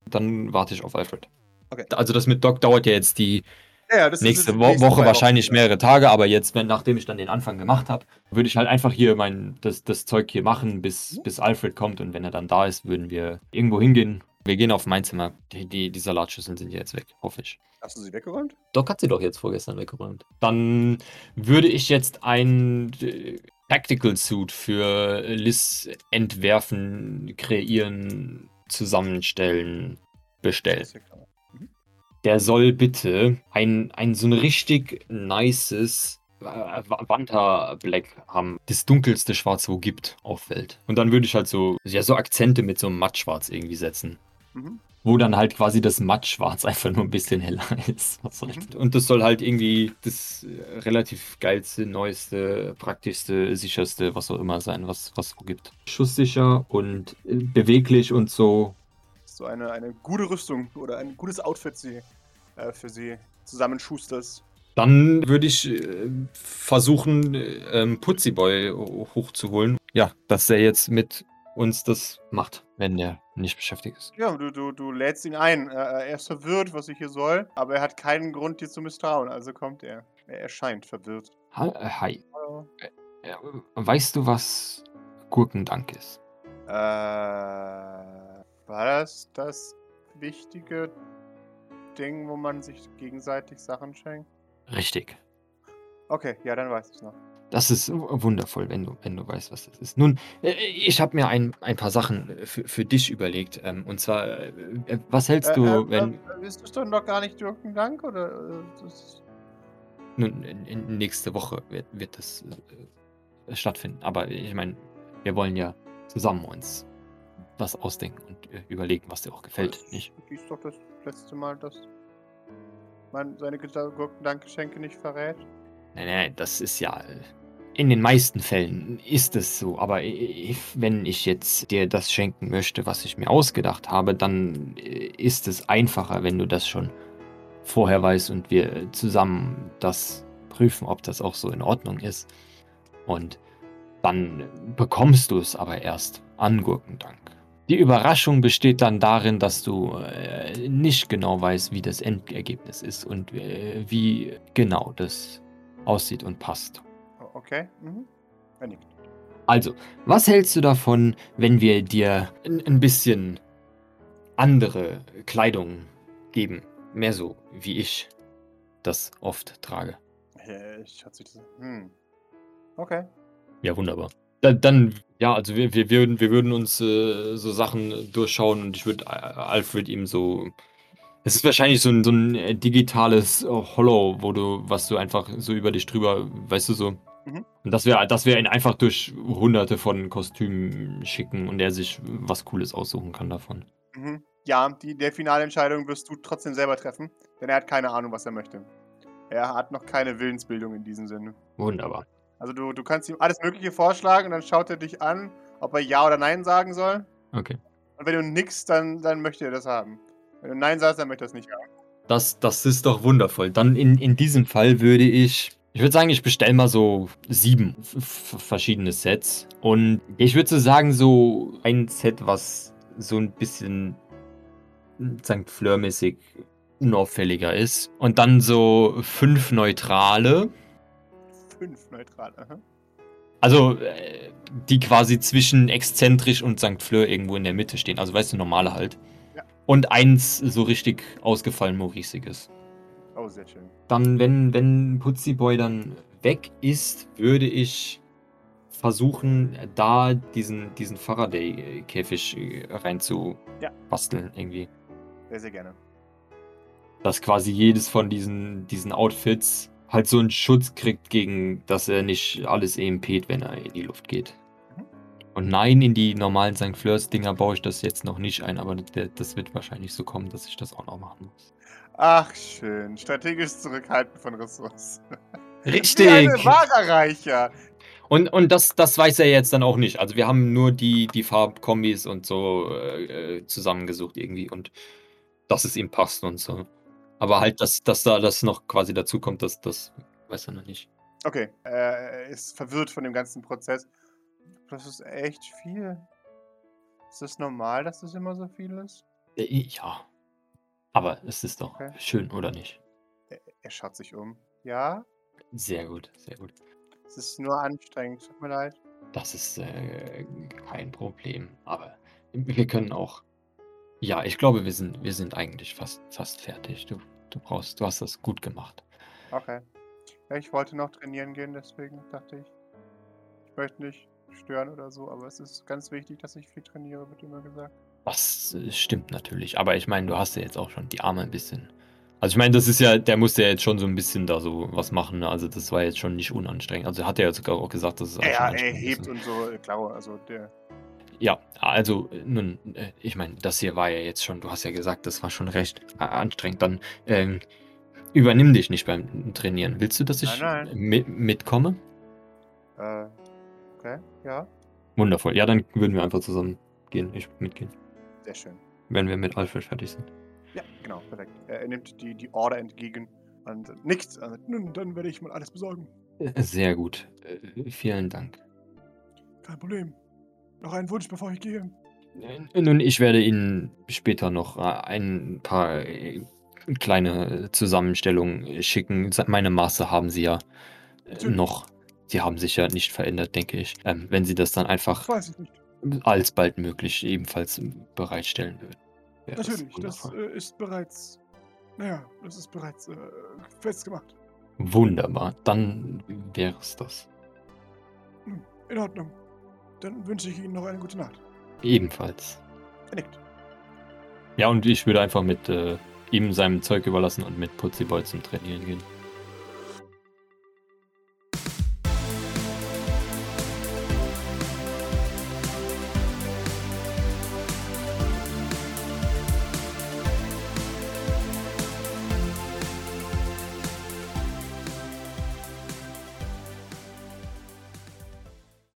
[SPEAKER 3] Dann warte ich auf Alfred.
[SPEAKER 2] Okay.
[SPEAKER 3] Also das mit Doc dauert ja jetzt die
[SPEAKER 2] Ja,
[SPEAKER 3] nächste Wo
[SPEAKER 2] nächste
[SPEAKER 3] Woche wahrscheinlich
[SPEAKER 2] Wochen,
[SPEAKER 3] mehrere Tage, aber jetzt, wenn, nachdem ich dann den Anfang gemacht habe, würde ich halt einfach hier mein, das, das Zeug hier machen, bis, bis Alfred kommt und wenn er dann da ist, würden wir irgendwo hingehen. Wir gehen auf mein Zimmer. Die, die, die Salatschüsseln sind jetzt weg, hoffe ich.
[SPEAKER 2] Hast du sie weggeräumt?
[SPEAKER 3] Doc hat sie doch jetzt vorgestern weggeräumt. Dann würde ich jetzt ein äh, Tactical Suit für Liz entwerfen, kreieren, zusammenstellen, bestellen.
[SPEAKER 2] Das ist ja klar.
[SPEAKER 3] Der soll bitte ein, ein so ein richtig nices äh, Wanta Black haben. Das dunkelste Schwarz, wo gibt auf Welt. Und dann würde ich halt so, ja, so Akzente mit so einem Mattschwarz irgendwie setzen.
[SPEAKER 2] Mhm.
[SPEAKER 3] Wo dann halt quasi das Mattschwarz einfach nur ein bisschen heller ist.
[SPEAKER 2] Mhm.
[SPEAKER 3] Und das soll halt irgendwie das äh, relativ geilste, neueste, praktischste, sicherste, was auch immer sein, was was wo gibt. Schusssicher und äh, beweglich und so.
[SPEAKER 2] So eine, eine gute Rüstung oder ein gutes Outfit sie, äh, für sie zusammenschusterst.
[SPEAKER 3] Dann würde ich äh, versuchen, äh, ähm, Putziboy ho- hochzuholen. Ja, dass er jetzt mit uns das macht, wenn er nicht beschäftigt ist.
[SPEAKER 2] Ja, du, du, du lädst ihn ein. Er ist verwirrt, was ich hier soll, aber er hat keinen Grund, dir zu misstrauen, also kommt er. Er erscheint verwirrt.
[SPEAKER 3] Hi. Äh, hi.
[SPEAKER 2] Hallo.
[SPEAKER 3] Äh, weißt du, was Gurkendank ist?
[SPEAKER 2] Äh, war das das wichtige Ding, wo man sich gegenseitig Sachen schenkt?
[SPEAKER 3] Richtig.
[SPEAKER 2] Okay, ja, dann weiß ich noch.
[SPEAKER 3] Das ist wundervoll, wenn du, wenn du weißt, was das ist. Nun, äh, ich habe mir ein, ein paar Sachen äh, für, für dich überlegt. Ähm, und zwar, äh, was hältst du,
[SPEAKER 2] äh,
[SPEAKER 3] wenn.
[SPEAKER 2] Äh, ist das dann doch gar nicht Dirken Dank, oder?
[SPEAKER 3] Nun, nächste Woche wird, wird das stattfinden. Aber ich meine, wir wollen ja zusammen uns was ausdenken und äh, überlegen, was dir auch gefällt.
[SPEAKER 2] das
[SPEAKER 3] Nicht?
[SPEAKER 2] ist doch das letzte Mal, dass man seine Gurkendankgeschenke nicht verrät.
[SPEAKER 3] Nein, nein, das ist ja. äh, In den meisten Fällen ist es so. Aber wenn ich jetzt dir das schenken möchte, was ich mir ausgedacht habe, dann äh, ist es einfacher, wenn du das schon vorher weißt und wir zusammen das prüfen, ob das auch so in Ordnung ist. Und dann bekommst du es aber erst an Gurkendank. Die Überraschung besteht dann darin, dass du äh, nicht genau weißt, wie das Endergebnis ist und äh, wie genau das aussieht und passt.
[SPEAKER 2] Okay. Mhm.
[SPEAKER 3] Also, was hältst du davon, wenn wir dir ein, bisschen andere Kleidung geben? Mehr so, wie ich das oft trage.
[SPEAKER 2] Äh, Ich hat sich das. Hm. Okay.
[SPEAKER 3] Ja, wunderbar. Da, dann, ja, also wir, wir, würden, wir würden uns äh, so Sachen durchschauen und ich würde äh, Alfred ihm so. Es ist wahrscheinlich so ein, so ein äh, digitales äh, Hollow, wo du, was du einfach so über dich drüber, weißt du so.
[SPEAKER 2] Mhm.
[SPEAKER 3] Und dass wir, dass wir ihn einfach durch hunderte von Kostümen schicken und er sich was Cooles aussuchen kann davon.
[SPEAKER 2] Mhm. Ja, die, der finale Entscheidung wirst du trotzdem selber treffen, denn er hat keine Ahnung, was er möchte. Er hat noch keine Willensbildung in diesem Sinne.
[SPEAKER 3] Wunderbar.
[SPEAKER 2] Also du, du kannst ihm alles Mögliche vorschlagen und dann schaut er dich an, ob er Ja oder Nein sagen soll.
[SPEAKER 3] Okay.
[SPEAKER 2] Und wenn du nix, dann, dann möchte er das haben. Wenn du Nein sagst, dann möchte er es nicht haben.
[SPEAKER 3] Das, das ist doch wundervoll. Dann in, in diesem Fall würde ich. Ich würde sagen, ich bestelle mal so sieben verschiedene Sets. Und ich würde so sagen, so ein Set, was so ein bisschen St. Fleur-mäßig unauffälliger ist. Und dann so fünf neutrale.
[SPEAKER 2] Fünf neutral. Aha.
[SPEAKER 3] Also, äh, die quasi zwischen exzentrisch und St. Fleur irgendwo in der Mitte stehen. Also, weißt du, normale halt.
[SPEAKER 2] Ja.
[SPEAKER 3] Und eins so richtig ausgefallen Mauriciges.
[SPEAKER 2] Oh, sehr schön.
[SPEAKER 3] Dann, wenn, wenn Putziboy dann weg ist, würde ich versuchen, da diesen, diesen Faraday-Käfig äh, rein zu
[SPEAKER 2] Ja.
[SPEAKER 3] basteln, irgendwie.
[SPEAKER 2] Sehr, sehr gerne.
[SPEAKER 3] Dass quasi jedes von diesen, diesen Outfits halt so einen Schutz kriegt, gegen dass er nicht alles EMPt, wenn er in die Luft geht.
[SPEAKER 2] Mhm.
[SPEAKER 3] Und nein, in die normalen St. Fleurs-Dinger baue ich das jetzt noch nicht ein, aber das wird wahrscheinlich so kommen, dass ich das auch noch machen muss.
[SPEAKER 2] Ach, schön. Strategisch Zurückhalten von Ressourcen.
[SPEAKER 3] Richtig!
[SPEAKER 2] Wie Wagerreicher.
[SPEAKER 3] Und, und das, das weiß er jetzt dann auch nicht. Also wir haben nur die, die Farbkombis und so äh, zusammengesucht irgendwie und dass es ihm passt und so. Aber halt, dass, dass da das noch quasi dazu kommt, das, das weiß er noch nicht.
[SPEAKER 2] Okay, äh, er ist verwirrt von dem ganzen Prozess. Das ist echt viel. Ist das normal, dass das immer so viel ist?
[SPEAKER 3] Äh, Ja. Aber es ist doch
[SPEAKER 2] Okay.
[SPEAKER 3] schön, oder nicht?
[SPEAKER 2] Er schaut sich um. Ja?
[SPEAKER 3] Sehr gut, sehr gut.
[SPEAKER 2] Es ist nur anstrengend. Tut mir leid.
[SPEAKER 3] Das ist äh, kein Problem. Aber wir können auch. Ja, ich glaube, wir sind, wir sind eigentlich fast, fast fertig. Du, du brauchst, du hast das gut gemacht.
[SPEAKER 2] Okay. Ja, ich wollte noch trainieren gehen, deswegen dachte ich, ich möchte nicht stören oder so, aber es ist ganz wichtig, dass ich viel trainiere, wird immer gesagt.
[SPEAKER 3] Das äh, stimmt natürlich. Aber ich meine, du hast ja jetzt auch schon die Arme ein bisschen. Also ich meine, das ist ja, der musste ja jetzt schon so ein bisschen da so was machen. Ne? Also das war jetzt schon nicht unanstrengend. Also hat er ja sogar auch gesagt, dass es
[SPEAKER 2] Ja, er hebt und so, klar, also der.
[SPEAKER 3] Ja, also äh, nun, äh, ich meine, das hier war ja jetzt schon, du hast ja gesagt, das war schon recht äh, anstrengend. Dann ähm, übernimm dich nicht beim Trainieren. Willst du, dass ich
[SPEAKER 2] Nein, nein.
[SPEAKER 3] mi- mitkomme?
[SPEAKER 2] Äh, okay, ja,
[SPEAKER 3] Wundervoll. Ja, dann würden wir einfach zusammen gehen. Ich mitgehen,
[SPEAKER 2] sehr schön.
[SPEAKER 3] wenn wir mit Alfred fertig sind.
[SPEAKER 2] Ja, genau, perfekt. Er, nimmt die, die Order entgegen und nickt. Also, Nun, dann werde ich mal alles besorgen.
[SPEAKER 3] Sehr gut. Vielen Dank.
[SPEAKER 2] Kein Problem. Noch einen Wunsch, bevor ich gehe.
[SPEAKER 3] Nun, ich werde Ihnen später noch äh, ein paar äh, kleine Zusammenstellungen schicken. Meine Maße haben Sie ja äh,
[SPEAKER 2] Natürlich.
[SPEAKER 3] noch. Sie haben sich ja nicht verändert, denke ich. Ähm, wenn Sie das dann einfach
[SPEAKER 2] weiß ich nicht.
[SPEAKER 3] alsbald möglich ebenfalls bereitstellen würden.
[SPEAKER 2] Natürlich, das äh, ist bereits. Naja, das ist bereits äh, festgemacht.
[SPEAKER 3] Wunderbar. Dann wäre es das.
[SPEAKER 2] In Ordnung. Dann wünsche ich Ihnen noch eine gute Nacht.
[SPEAKER 3] Ebenfalls.
[SPEAKER 2] Er nickt.
[SPEAKER 3] Ja, und ich würde einfach mit äh, ihm seinem Zeug überlassen und mit Putziboy zum Trainieren gehen.